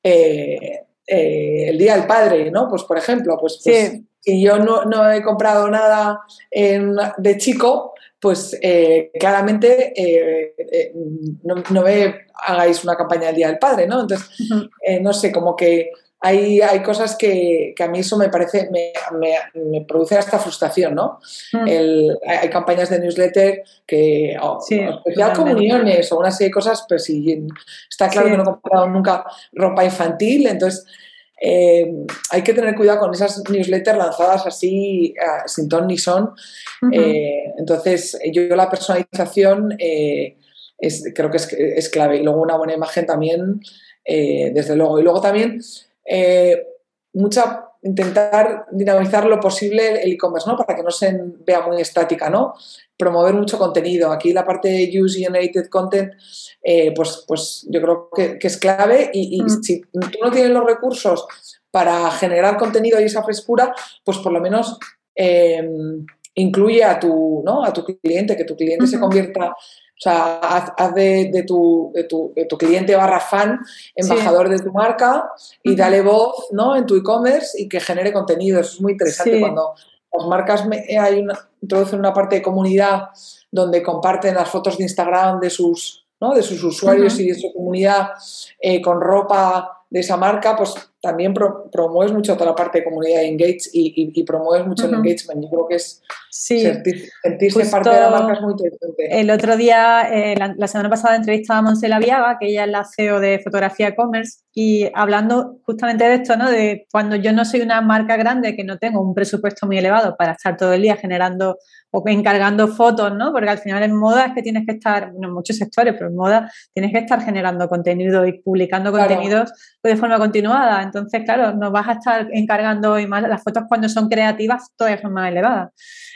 eh, eh, el Día del Padre, ¿no? Pues por ejemplo, pues, pues si yo no, he comprado nada de chico, pues eh, claramente no, me hagáis una campaña del Día del Padre, ¿no? Entonces, no sé, como que hay, hay cosas que, a mí eso me parece, me, me, produce hasta frustración, ¿no? Mm. hay, campañas de newsletter que, o, especial comuniones o una serie de cosas, pero si está claro que no he comprado nunca ropa infantil, entonces eh, hay que tener cuidado con esas newsletters lanzadas así, eh, sin ton ni son. Eh, entonces, yo, la personalización es, creo que es, es, clave. Y luego una buena imagen también, desde luego. Y luego también eh, mucha, intentar dinamizar lo posible el e-commerce, ¿no? Para que no se vea muy estática, ¿no? Promover mucho contenido. Aquí la parte de Use Generated Content, eh, pues, pues yo creo que, es clave y, mm. si tú no tienes los recursos para generar contenido y esa frescura, pues por lo menos em, incluye a tu, ¿no? a tu cliente, que tu cliente se convierta o sea, haz, de, tu, tu, cliente barra fan embajador de tu marca y dale voz ¿no? en tu e-commerce y que genere contenido. Eso es muy interesante cuando las marcas hay introducen una parte de comunidad donde comparten las fotos de Instagram de sus, ¿no? de sus usuarios y de su comunidad eh, con ropa de esa marca, pues también promueves mucho toda la parte de comunidad de engage y, promueves mucho el engagement. Yo creo que es sentirse parte de la marca es muy interesante. El otro día, eh, la, semana pasada, entrevistaba a Monsela Viaga, que ella es la CEO de Fotografía e-commerce, y hablando justamente de esto, ¿no? De cuando yo no soy una marca grande, que no tengo un presupuesto muy elevado para estar todo el día generando o encargando fotos, ¿no? Porque al final en moda es que tienes que estar, bueno, en muchos sectores, pero en moda tienes que estar generando contenido y publicando contenidos de forma continuada. Entonces, claro, no vas a estar encargando y más las fotos cuando son creativas todavía son más elevadas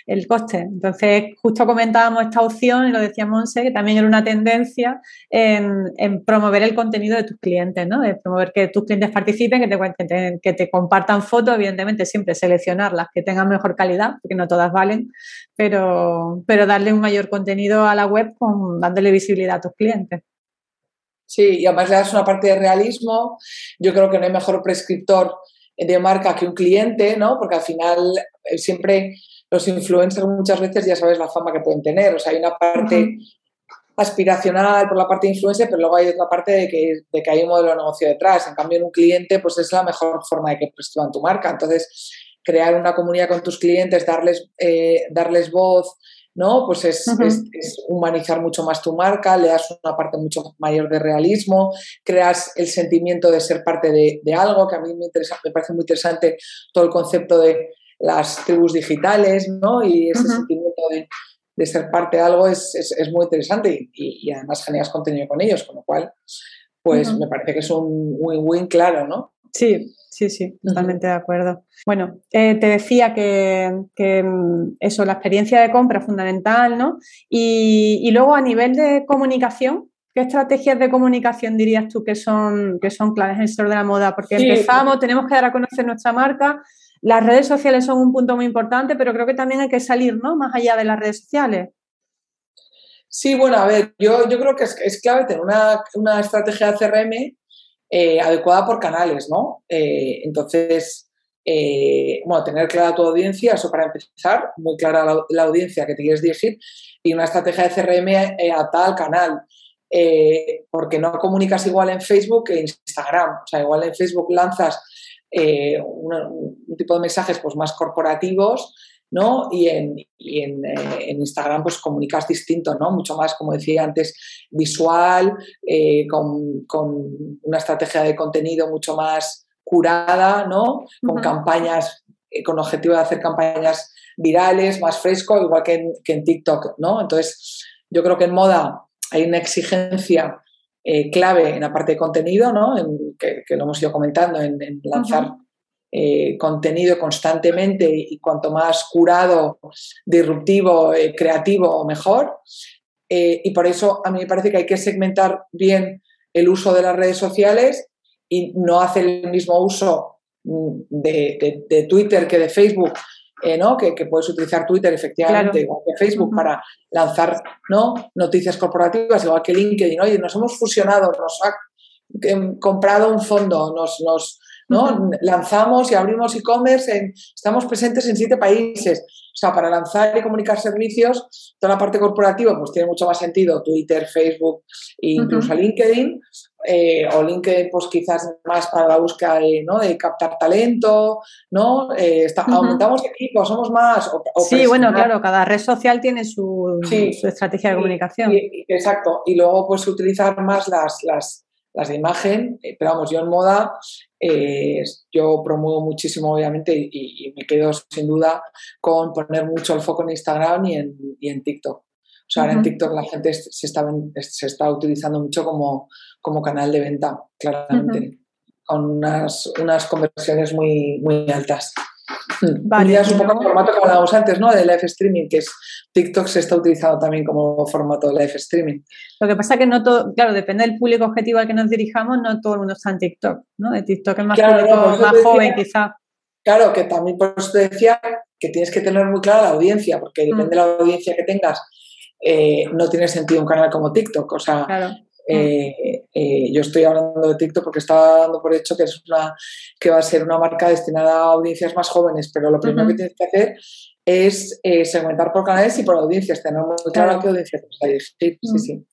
el coste. Entonces, justo comentábamos esta opción y lo decía Monse, que también era una tendencia en, promover el contenido de tus clientes, ¿no? De promover que tus clientes participen, que te, que te compartan fotos, evidentemente siempre seleccionar las que tengan mejor calidad, porque no todas valen, pero, pero darle un mayor contenido a la web con, dándole visibilidad a tus clientes. Sí, y además le das una parte de realismo. Yo creo que no hay mejor prescriptor de marca que un cliente, ¿no? Porque al final eh, siempre los influencers muchas veces ya sabes la fama que pueden tener. O sea, hay una parte aspiracional por la parte de influencer, pero luego hay otra parte de que, de que hay un modelo de negocio detrás. En cambio, en un cliente, pues es la mejor forma de que prescriban tu marca. Entonces, crear una comunidad con tus clientes, darles, eh, darles voz, ¿no? Pues es, humanizar mucho más tu marca, le das una parte mucho mayor de realismo, creas el sentimiento de ser parte de, algo, que a mí me, interesa, me parece muy interesante todo el concepto de las tribus digitales, ¿no? Y ese sentimiento de, ser parte de algo es, muy interesante y, además generas contenido con ellos, con lo cual, pues me parece que es un win-win claro, ¿no? Sí, sí, sí, totalmente de acuerdo. Bueno, eh, te decía que, mm, eso, la experiencia de compra es fundamental, ¿no? Y, luego a nivel de comunicación, ¿qué estrategias de comunicación dirías tú que son, que son claves en el sector de la moda? Porque empezamos, tenemos que dar a conocer nuestra marca, las redes sociales son un punto muy importante, pero creo que también hay que salir, ¿no? Más allá de las redes sociales. Sí, bueno, a ver, yo, yo creo que es, clave tener una, una estrategia de CRM eh, adecuada por canales, ¿no? Eh, entonces, eh, bueno, tener clara tu audiencia, eso para empezar, muy clara la, audiencia que te quieres dirigir y una estrategia de CRM a tal canal. porque no comunicas igual en Facebook que en Instagram. O sea, igual en Facebook lanzas un, tipo de mensajes pues, más corporativos ¿no? Y, en, eh, en, Instagram pues comunicas distinto, ¿no? Mucho más, como decía antes, visual, eh, con, una estrategia de contenido mucho más curada, ¿no? Con campañas, eh, con objetivo de hacer campañas virales, más fresco, igual que en, que en TikTok, ¿no? Entonces, yo creo que en moda hay una exigencia clave en la parte de contenido, ¿no? que, lo hemos ido comentando, en, lanzar eh, contenido constantemente y cuanto más curado, disruptivo, eh, creativo, mejor. Eh, y por eso a mí me parece que hay que segmentar bien el uso de las redes sociales y no hacer el mismo uso mm, de, Twitter que de Facebook, ¿no? Que, puedes utilizar Twitter efectivamente, igual que Facebook, para lanzar ¿no? noticias corporativas, igual que LinkedIn. Oye, nos hemos fusionado, nos ha em, comprado un fondo, nos, nos, ¿no? Lanzamos y abrimos e-commerce, estamos presentes en siete países. O sea, para lanzar y comunicar servicios, toda la parte corporativa pues tiene mucho más sentido, Twitter, Facebook e incluso LinkedIn. Eh, o LinkedIn pues quizás más para la búsqueda de, ¿no? de captar talento, ¿no? Eh, aumentamos equipos, somos más. sí, bueno, claro, cada red social tiene su, estrategia de comunicación. exacto, y luego pues utilizar más las, las, las de imagen, eh, pero vamos, yo en moda eh, yo promuevo muchísimo, obviamente, y, me quedo sin duda con poner mucho el foco en Instagram y en, y en TikTok. O sea, ahora en TikTok la gente se está, se está utilizando mucho como, como canal de venta, claramente, con unas, unas conversiones muy, muy altas. Vale, es un poco el formato que hablábamos antes, ¿no? De live streaming, que es TikTok se está utilizando también como formato de live streaming. Lo que pasa es que no todo, claro, depende del público objetivo al que nos dirijamos, no todo el mundo está en TikTok, ¿no? De TikTok es más público, más joven quizá. Claro, que también por eso te decía que tienes que tener muy clara la audiencia, porque mm. depende de la audiencia que tengas, eh, no tiene sentido un canal como TikTok. O sea, eh, eh, yo estoy hablando de TikTok porque estaba dando por hecho que es una que va a ser una marca destinada a audiencias más jóvenes, pero lo primero que tienes que hacer es eh, segmentar por canales y por audiencias, tener muy claro, qué audiencia sí, sí, sí.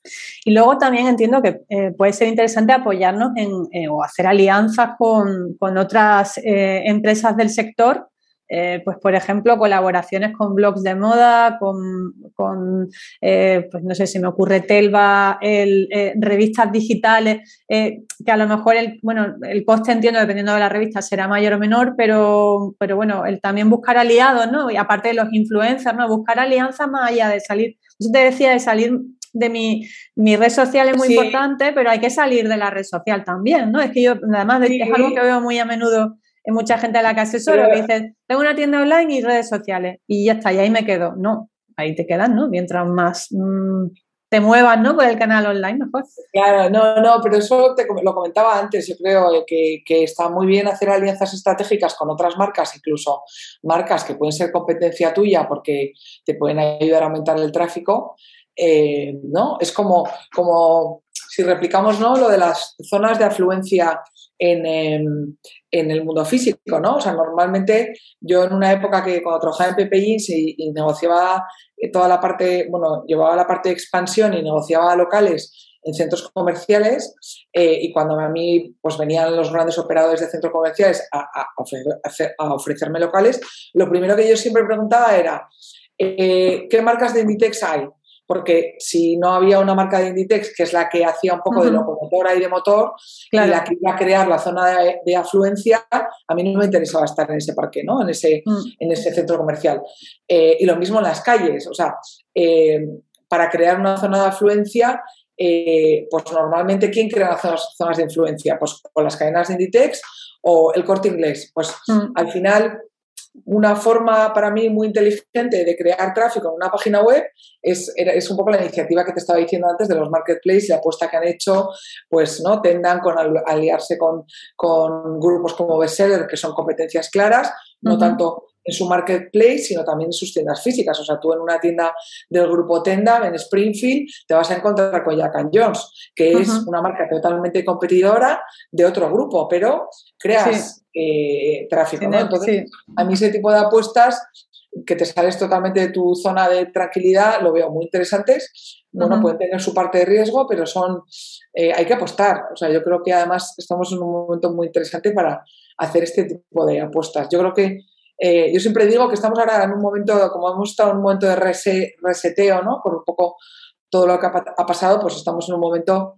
Y luego también entiendo que puede ser interesante apoyarnos en, o hacer alianzas con, con otras empresas del sector eh, pues por ejemplo, colaboraciones con blogs de moda, con, eh, pues no sé, si me ocurre Telva, el, eh, revistas digitales, que a lo mejor el, bueno, el coste entiendo, dependiendo de la revista, será mayor o menor, pero, pero bueno, el también buscar aliados, ¿no? Y aparte de los influencers, ¿no? Buscar alianzas más allá de salir, yo te decía de salir de mi, mi red social es muy importante, pero hay que salir de la red social también, ¿no? Es que yo, además, es algo que veo muy a menudo hay mucha gente a la que asesoro que dice, tengo una tienda online y redes sociales y ya está, y ahí me quedo. No, ahí te quedas, ¿no? Mientras más mm, te muevas, ¿no? Por el canal online, mejor. Claro, no, no, pero eso te, lo comentaba antes, yo creo eh, que, que, está muy bien hacer alianzas estratégicas con otras marcas, incluso marcas que pueden ser competencia tuya porque te pueden ayudar a aumentar el tráfico, eh, ¿no? Es como, como si replicamos ¿no? lo de las zonas de afluencia en, em, en, el mundo físico, ¿no? O sea, normalmente yo en una época que cuando trabajaba en Pepe Jeans y, negociaba toda la parte, bueno, llevaba la parte de expansión y negociaba locales en centros comerciales eh, y cuando a mí pues venían los grandes operadores de centros comerciales a, a, ofrecerme locales, lo primero que yo siempre preguntaba era eh, ¿qué marcas de Inditex hay? Porque si no había una marca de Inditex, que es la que hacía un poco de locomotora y de motor, y la que iba a crear la zona de, afluencia, a mí no me interesaba estar en ese parque, ¿no? en, ese, mm. en ese centro comercial. Eh, y lo mismo en las calles, o sea, eh, para crear una zona de afluencia, eh, pues normalmente, ¿quién crea las zonas, zonas, de influencia? Pues con las cadenas de Inditex o el corte inglés. Pues mm. al final una forma para mí muy inteligente de crear tráfico en una página web es, es un poco la iniciativa que te estaba diciendo antes de los marketplaces, la apuesta que han hecho, pues, ¿no? Tendan con aliarse con, con grupos como Bestseller, que son competencias claras, no tanto en su marketplace, sino también en sus tiendas físicas. O sea, tú en una tienda del grupo Tenda, en Springfield, te vas a encontrar con Jack Jones, que es una marca totalmente competidora de otro grupo, pero creas eh, tráfico. ¿no? Entonces, a mí ese tipo de apuestas que te sales totalmente de tu zona de tranquilidad, lo veo muy interesantes. Bueno, pueden tener su parte de riesgo, pero son, eh, hay que apostar. O sea, yo creo que además estamos en un momento muy interesante para hacer este tipo de apuestas. Yo creo que eh, yo siempre digo que estamos ahora en un momento, como hemos estado en un momento de reseteo, ¿no? Por un poco todo lo que ha, pasado, pues estamos en un momento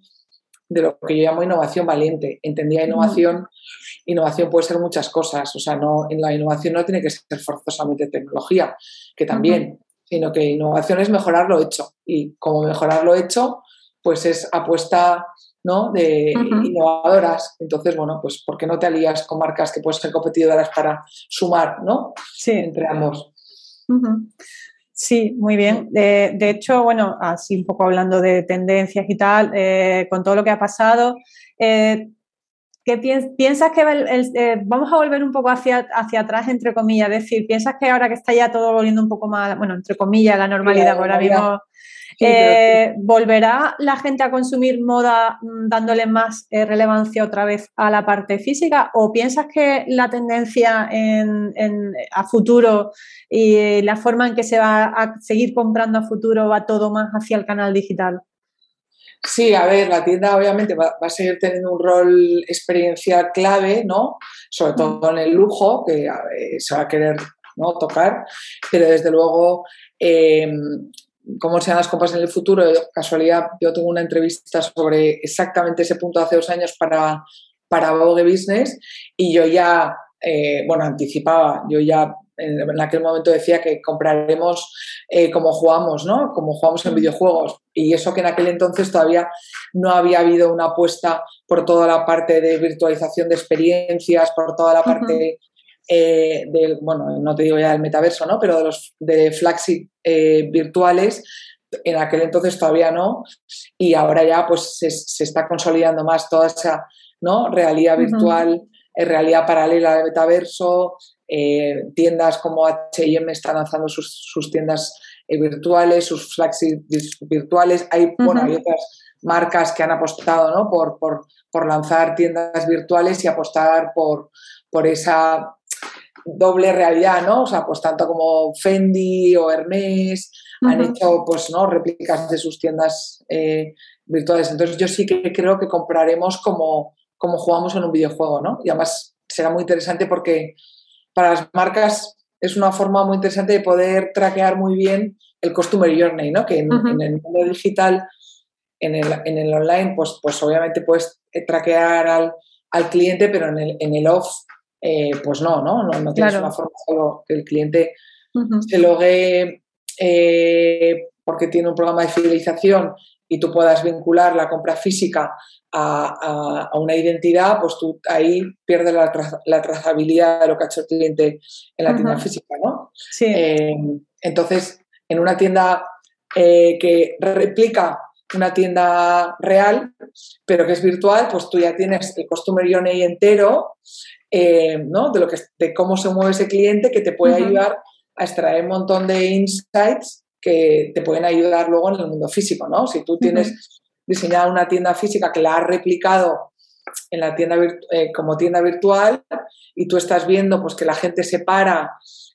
de lo que yo llamo innovación valiente. Entendía innovación, innovación puede ser muchas cosas, o sea, no, en la innovación no tiene que ser forzosamente tecnología, que también, sino que innovación es mejorar lo hecho. Y como mejorar lo hecho, pues es apuesta ¿no? de innovadoras. Entonces, bueno, pues ¿por qué no te alías con marcas que pueden ser competidoras para sumar, ¿no? Sí. Entre ambos. Sí, muy bien. De, hecho, bueno, así un poco hablando de tendencias y tal, eh, con todo lo que ha pasado, eh, ¿qué piensas que eh, vamos a volver un poco hacia, hacia atrás, entre comillas? Es decir, ¿piensas que ahora que está ya todo volviendo un poco más, bueno, entre comillas, la normalidad, ahora mismo eh, ¿Volverá la gente a consumir moda mm, dándole más eh, relevancia otra vez a la parte física? ¿O piensas que la tendencia a futuro y la forma en que se va a seguir comprando a futuro va todo más hacia el canal digital? Sí, a ver, la tienda obviamente va, a seguir teniendo un rol experiencial clave, ¿no? Sobre todo en el lujo, que se va a querer ¿no? tocar, pero desde luego eh, cómo sean las compras en el futuro. De casualidad, yo tengo una entrevista sobre exactamente ese punto hace dos años para, para Vogue Business y yo ya, eh, bueno, anticipaba, yo ya en, aquel momento decía que compraremos eh, como jugamos, ¿no? Como jugamos en videojuegos. Y eso que en aquel entonces todavía no había habido una apuesta por toda la parte de virtualización de experiencias, por toda la parte eh, bueno, no te digo ya del metaverso, ¿no? Pero de los de flagship eh, virtuales, en aquel entonces todavía no, y ahora ya pues se, está consolidando más toda esa ¿no? realidad virtual, eh, realidad paralela de metaverso, tiendas como H&M están lanzando sus, tiendas virtuales, sus flagship virtuales, hay, bueno, hay otras marcas que han apostado ¿no? por, por, por lanzar tiendas virtuales y apostar por, por esa doble realidad, ¿no? O sea, pues tanto como Fendi o Hermes han hecho, pues, ¿no? Réplicas de sus tiendas eh, virtuales. Entonces yo sí que creo que compraremos como, como jugamos en un videojuego, ¿no? Y además será muy interesante porque para las marcas es una forma muy interesante de poder traquear muy bien el customer journey, ¿no? Que en, el mundo digital, en el, en el, online, pues, pues obviamente puedes traquear al, al cliente, pero en el, en el off eh, pues no, ¿no? No, tienes una forma solo que el cliente se logue eh, porque tiene un programa de fidelización y tú puedas vincular la compra física a, una identidad, pues tú ahí pierdes la, trazabilidad de lo que ha hecho el cliente en la tienda física, ¿no? Sí. Eh, entonces, en una tienda que replica una tienda real, pero que es virtual, pues tú ya tienes el Customer Journey entero, eh, ¿no? de, lo que, de cómo se mueve ese cliente que te puede ayudar a extraer un montón de insights que te pueden ayudar luego en el mundo físico. ¿no? Si tú tienes diseñada una tienda física que la has replicado en la tienda eh, como tienda virtual y tú estás viendo pues, que la gente se para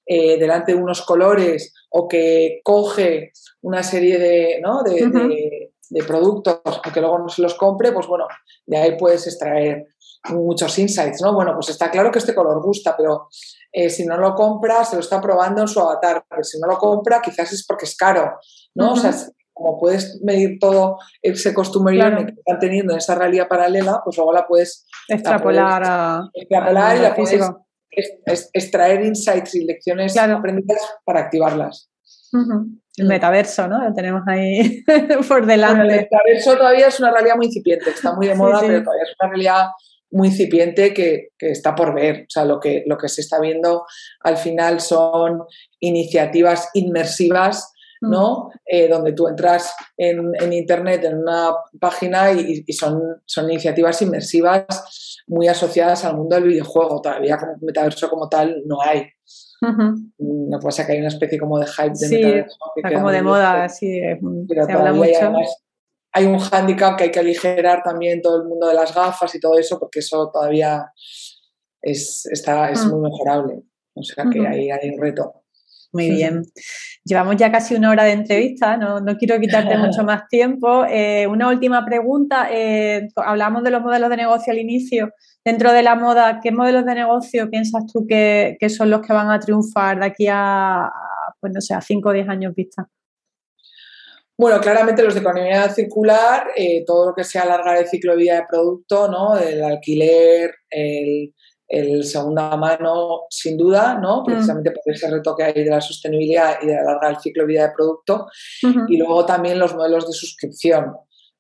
eh, delante de unos colores o que coge una serie de, ¿no? de, de productos, aunque luego no se los compre, pues bueno, de ahí puedes extraer muchos insights, ¿no? Bueno, pues está claro que este color gusta, pero eh, si no lo compra, se lo está probando en su avatar, pero si no lo compra, quizás es porque es caro, ¿no? O sea, como puedes medir todo ese costume que están teniendo en esa realidad paralela, pues luego la puedes extrapolar, a, extrapolar y la puedes extraer insights y lecciones aprendidas para activarlas. El metaverso, ¿no? Lo tenemos ahí por delante. el metaverso todavía es una realidad muy incipiente, está muy de moda, pero todavía es una realidad muy incipiente que, está por ver. O sea, lo que, lo que se está viendo al final son iniciativas inmersivas, mm. ¿no? Eh, donde tú entras en, Internet, en una página y, son, son iniciativas inmersivas muy asociadas al mundo del videojuego. Todavía como metaverso como tal no hay. No pasa que hay una especie como de hype de sí, Está como de moda, sí, se habla mucho. Hay, un hándicap que hay que aligerar también todo el mundo de las gafas y todo eso, porque eso todavía es, está, es mm. muy mejorable. O sea que ahí hay un reto. Muy bien. Llevamos ya casi una hora de entrevista, no, no quiero quitarte mucho más tiempo. Eh, una última pregunta. Eh, hablamos de los modelos de negocio al inicio. Dentro de la moda, ¿qué modelos de negocio piensas tú que, son los que van a triunfar de aquí a, pues no sé, a 5 o 10 años vista? Bueno, claramente los de economía circular, eh, todo lo que sea alargar el ciclo de vida de producto, ¿no? El alquiler, el, el segunda mano, sin duda, ¿no? Mm. Precisamente por ese reto que hay de la sostenibilidad y de alargar el ciclo de vida de producto. Y luego también los modelos de suscripción.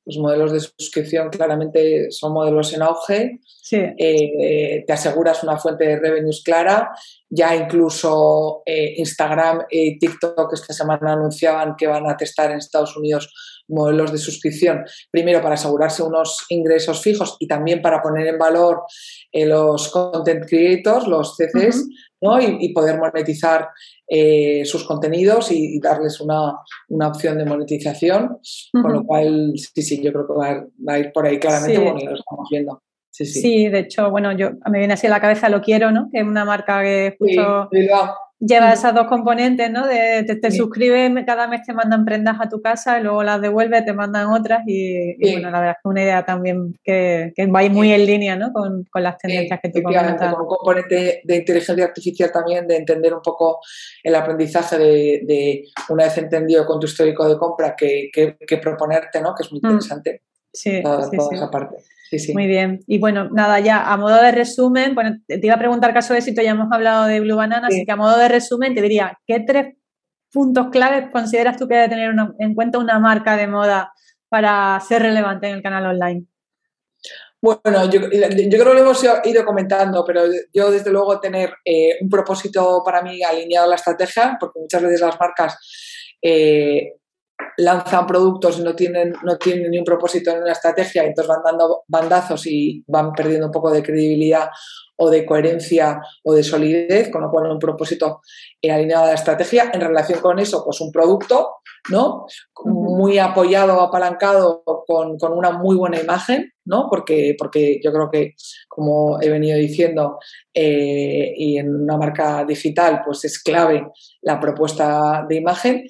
Los modelos de suscripción claramente son modelos en auge. Eh, te aseguras una fuente de revenues clara. Ya incluso eh, Instagram y TikTok esta semana anunciaban que van a testar en Estados Unidos modelos de suscripción. Primero para asegurarse unos ingresos fijos y también para poner en valor eh, los content creators, los CCs, ¿no? y, poder monetizar eh, sus contenidos y, darles una, opción de monetización, con lo cual, sí, sí, yo creo que va a, ir por ahí claramente, bueno, lo estamos viendo. Sí, sí. sí, de hecho, bueno, yo me viene así a la cabeza Lo Quiero, ¿no? Que es una marca que justo lleva esas dos componentes, ¿no? De te, suscribes, cada mes te mandan prendas a tu casa y luego las devuelves, te mandan otras y, bueno, la verdad es que es una idea también que, que va muy en línea, ¿no? Con, las tendencias que tú comentas. Con un componente de inteligencia artificial también, de entender un poco el aprendizaje de, una vez entendido con tu histórico de compra, que, proponerte, ¿no? Que es muy mm. interesante. Sí, sí, esa parte. Muy bien. Y bueno, nada, ya a modo de resumen, bueno, te iba a preguntar caso de éxito, ya hemos hablado de Blue Banana, así que a modo de resumen te diría, ¿qué tres puntos claves consideras tú que debe tener en cuenta una marca de moda para ser relevante en el canal online? Bueno, yo, creo que lo hemos ido comentando, pero yo desde luego tener eh, un propósito para mí alineado a la estrategia, porque muchas veces las marcas eh, lanzan productos y no tienen, no tienen ni un propósito en una estrategia, y entonces van dando bandazos y van perdiendo un poco de credibilidad o de coherencia o de solidez, con lo cual un propósito alineado a la estrategia. En relación con eso, pues un producto, ¿no? Muy apoyado, apalancado, con, una muy buena imagen, ¿no? Porque, porque yo creo que, como he venido diciendo, eh, y en una marca digital, pues es clave la propuesta de imagen.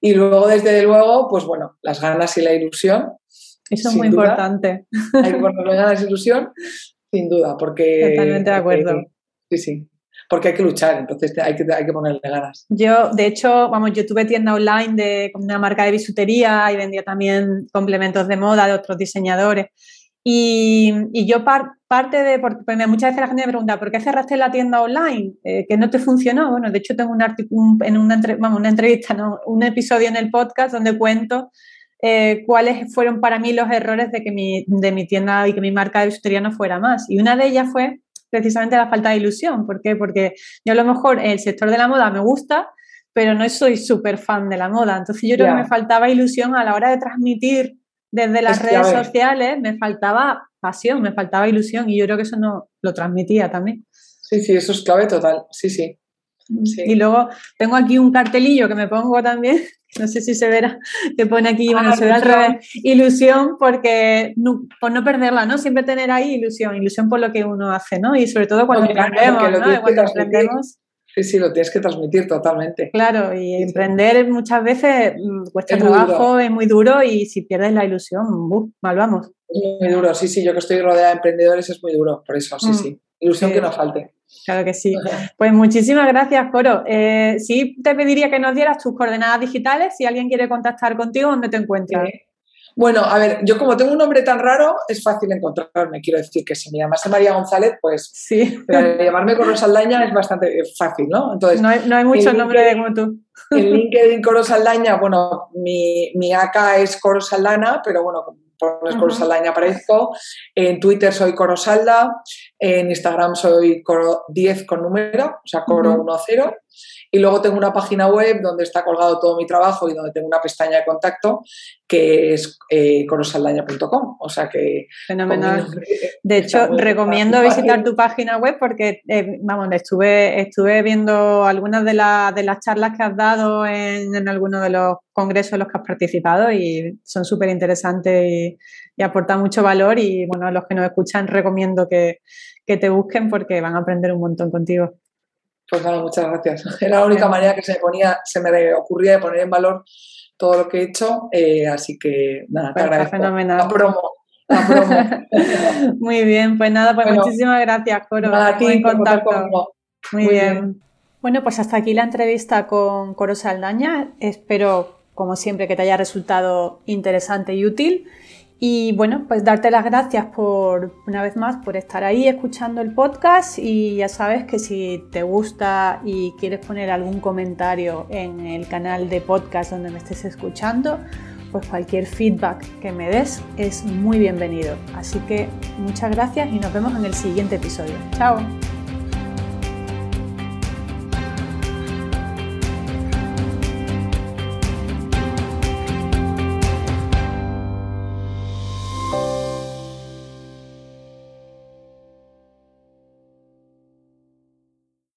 Y luego, desde luego, pues bueno, las ganas y la ilusión. Eso es muy importante. Hay que poner ganas y ilusión, sin duda, porque... Totalmente de acuerdo. sí, sí. Porque hay que luchar, entonces hay que, hay que ponerle ganas. Yo, de hecho, vamos, yo tuve tienda online de una marca de bisutería y vendía también complementos de moda de otros diseñadores. Y, y yo parte de, porque muchas veces la gente me pregunta, ¿por qué cerraste la tienda online? Eh, ¿Que no te funcionó? Bueno, de hecho tengo un artículo, en una, vamos, una entrevista, ¿no? un episodio en el podcast donde cuento eh, cuáles fueron para mí los errores de que mi, de mi tienda y que mi marca de bisutería no fuera más. Y una de ellas fue precisamente la falta de ilusión. ¿Por qué? Porque yo a lo mejor el sector de la moda me gusta, pero no soy súper fan de la moda. Entonces yo creo que me faltaba ilusión a la hora de transmitir desde las redes sociales, me faltaba pasión, me faltaba ilusión y yo creo que eso no lo transmitía también. Sí, sí, eso es clave total, sí, sí. Y luego tengo aquí un cartelillo que me pongo también, no sé si se verá, que pone aquí, bueno, ah, se ve al revés, ilusión porque por no perderla, ¿no? Siempre tener ahí ilusión, ilusión por lo que uno hace, ¿no? Y sobre todo cuando emprendemos, ¿no? Cuando emprendemos. Sí, sí, lo tienes que transmitir totalmente. Claro, y emprender muchas veces mm, cuesta trabajo, es muy duro y si pierdes la ilusión, mal vamos. muy duro, sí, sí, yo que estoy rodeada de emprendedores es muy duro, por eso, sí, mm. sí. Ilusión que no falte. Claro que sí. Pues muchísimas gracias, Coro. Eh, sí, te pediría que nos dieras tus coordenadas digitales si alguien quiere contactar contigo, ¿dónde te encuentras? Bueno, a ver, yo como tengo un nombre tan raro, es fácil encontrarme. Quiero decir que si me llamase María González, pues sí. llamarme Corosaldaña es bastante fácil, ¿no? Entonces, no hay, no hay muchos nombres de como tú. En LinkedIn Corosaldaña, bueno, mi, mi AK es Corosaldana, pero bueno, pones Corosaldaña aparezco. En Twitter soy Corosalda, en Instagram soy Coro 10 con número, o sea, Coro 10. Y luego tengo una página web donde está colgado todo mi trabajo y donde tengo una pestaña de contacto que es eh, corosaldaña.com. O sea que. Fenomenal. De hecho, recomiendo visitar tu página web porque, eh, vamos, estuve, estuve viendo algunas de, de las charlas que has dado en, en algunos de los congresos en los que has participado y son súper interesantes y, y, aportan mucho valor. Y bueno, a los que nos escuchan, recomiendo que, que te busquen porque van a aprender un montón contigo. Pues nada, muchas gracias. Era la única manera que se me, ponía, se me ocurría de poner en valor todo lo que he hecho, eh, así que nada, te pues agradezco. Fenomenal. La promo. La promo. Muy bien, pues nada, pues muchísimas gracias, Coro. Nada, a ti, en contacto. Muy, bien. Bueno, pues hasta aquí la entrevista con Coro Saldaña. Espero, como siempre, que te haya resultado interesante y útil. Y bueno, pues darte las gracias por una vez más por estar ahí escuchando el podcast y ya sabes que si te gusta y quieres poner algún comentario en el canal de podcast donde me estés escuchando, pues cualquier feedback que me des es muy bienvenido. Así que muchas gracias y nos vemos en el siguiente episodio. Chao.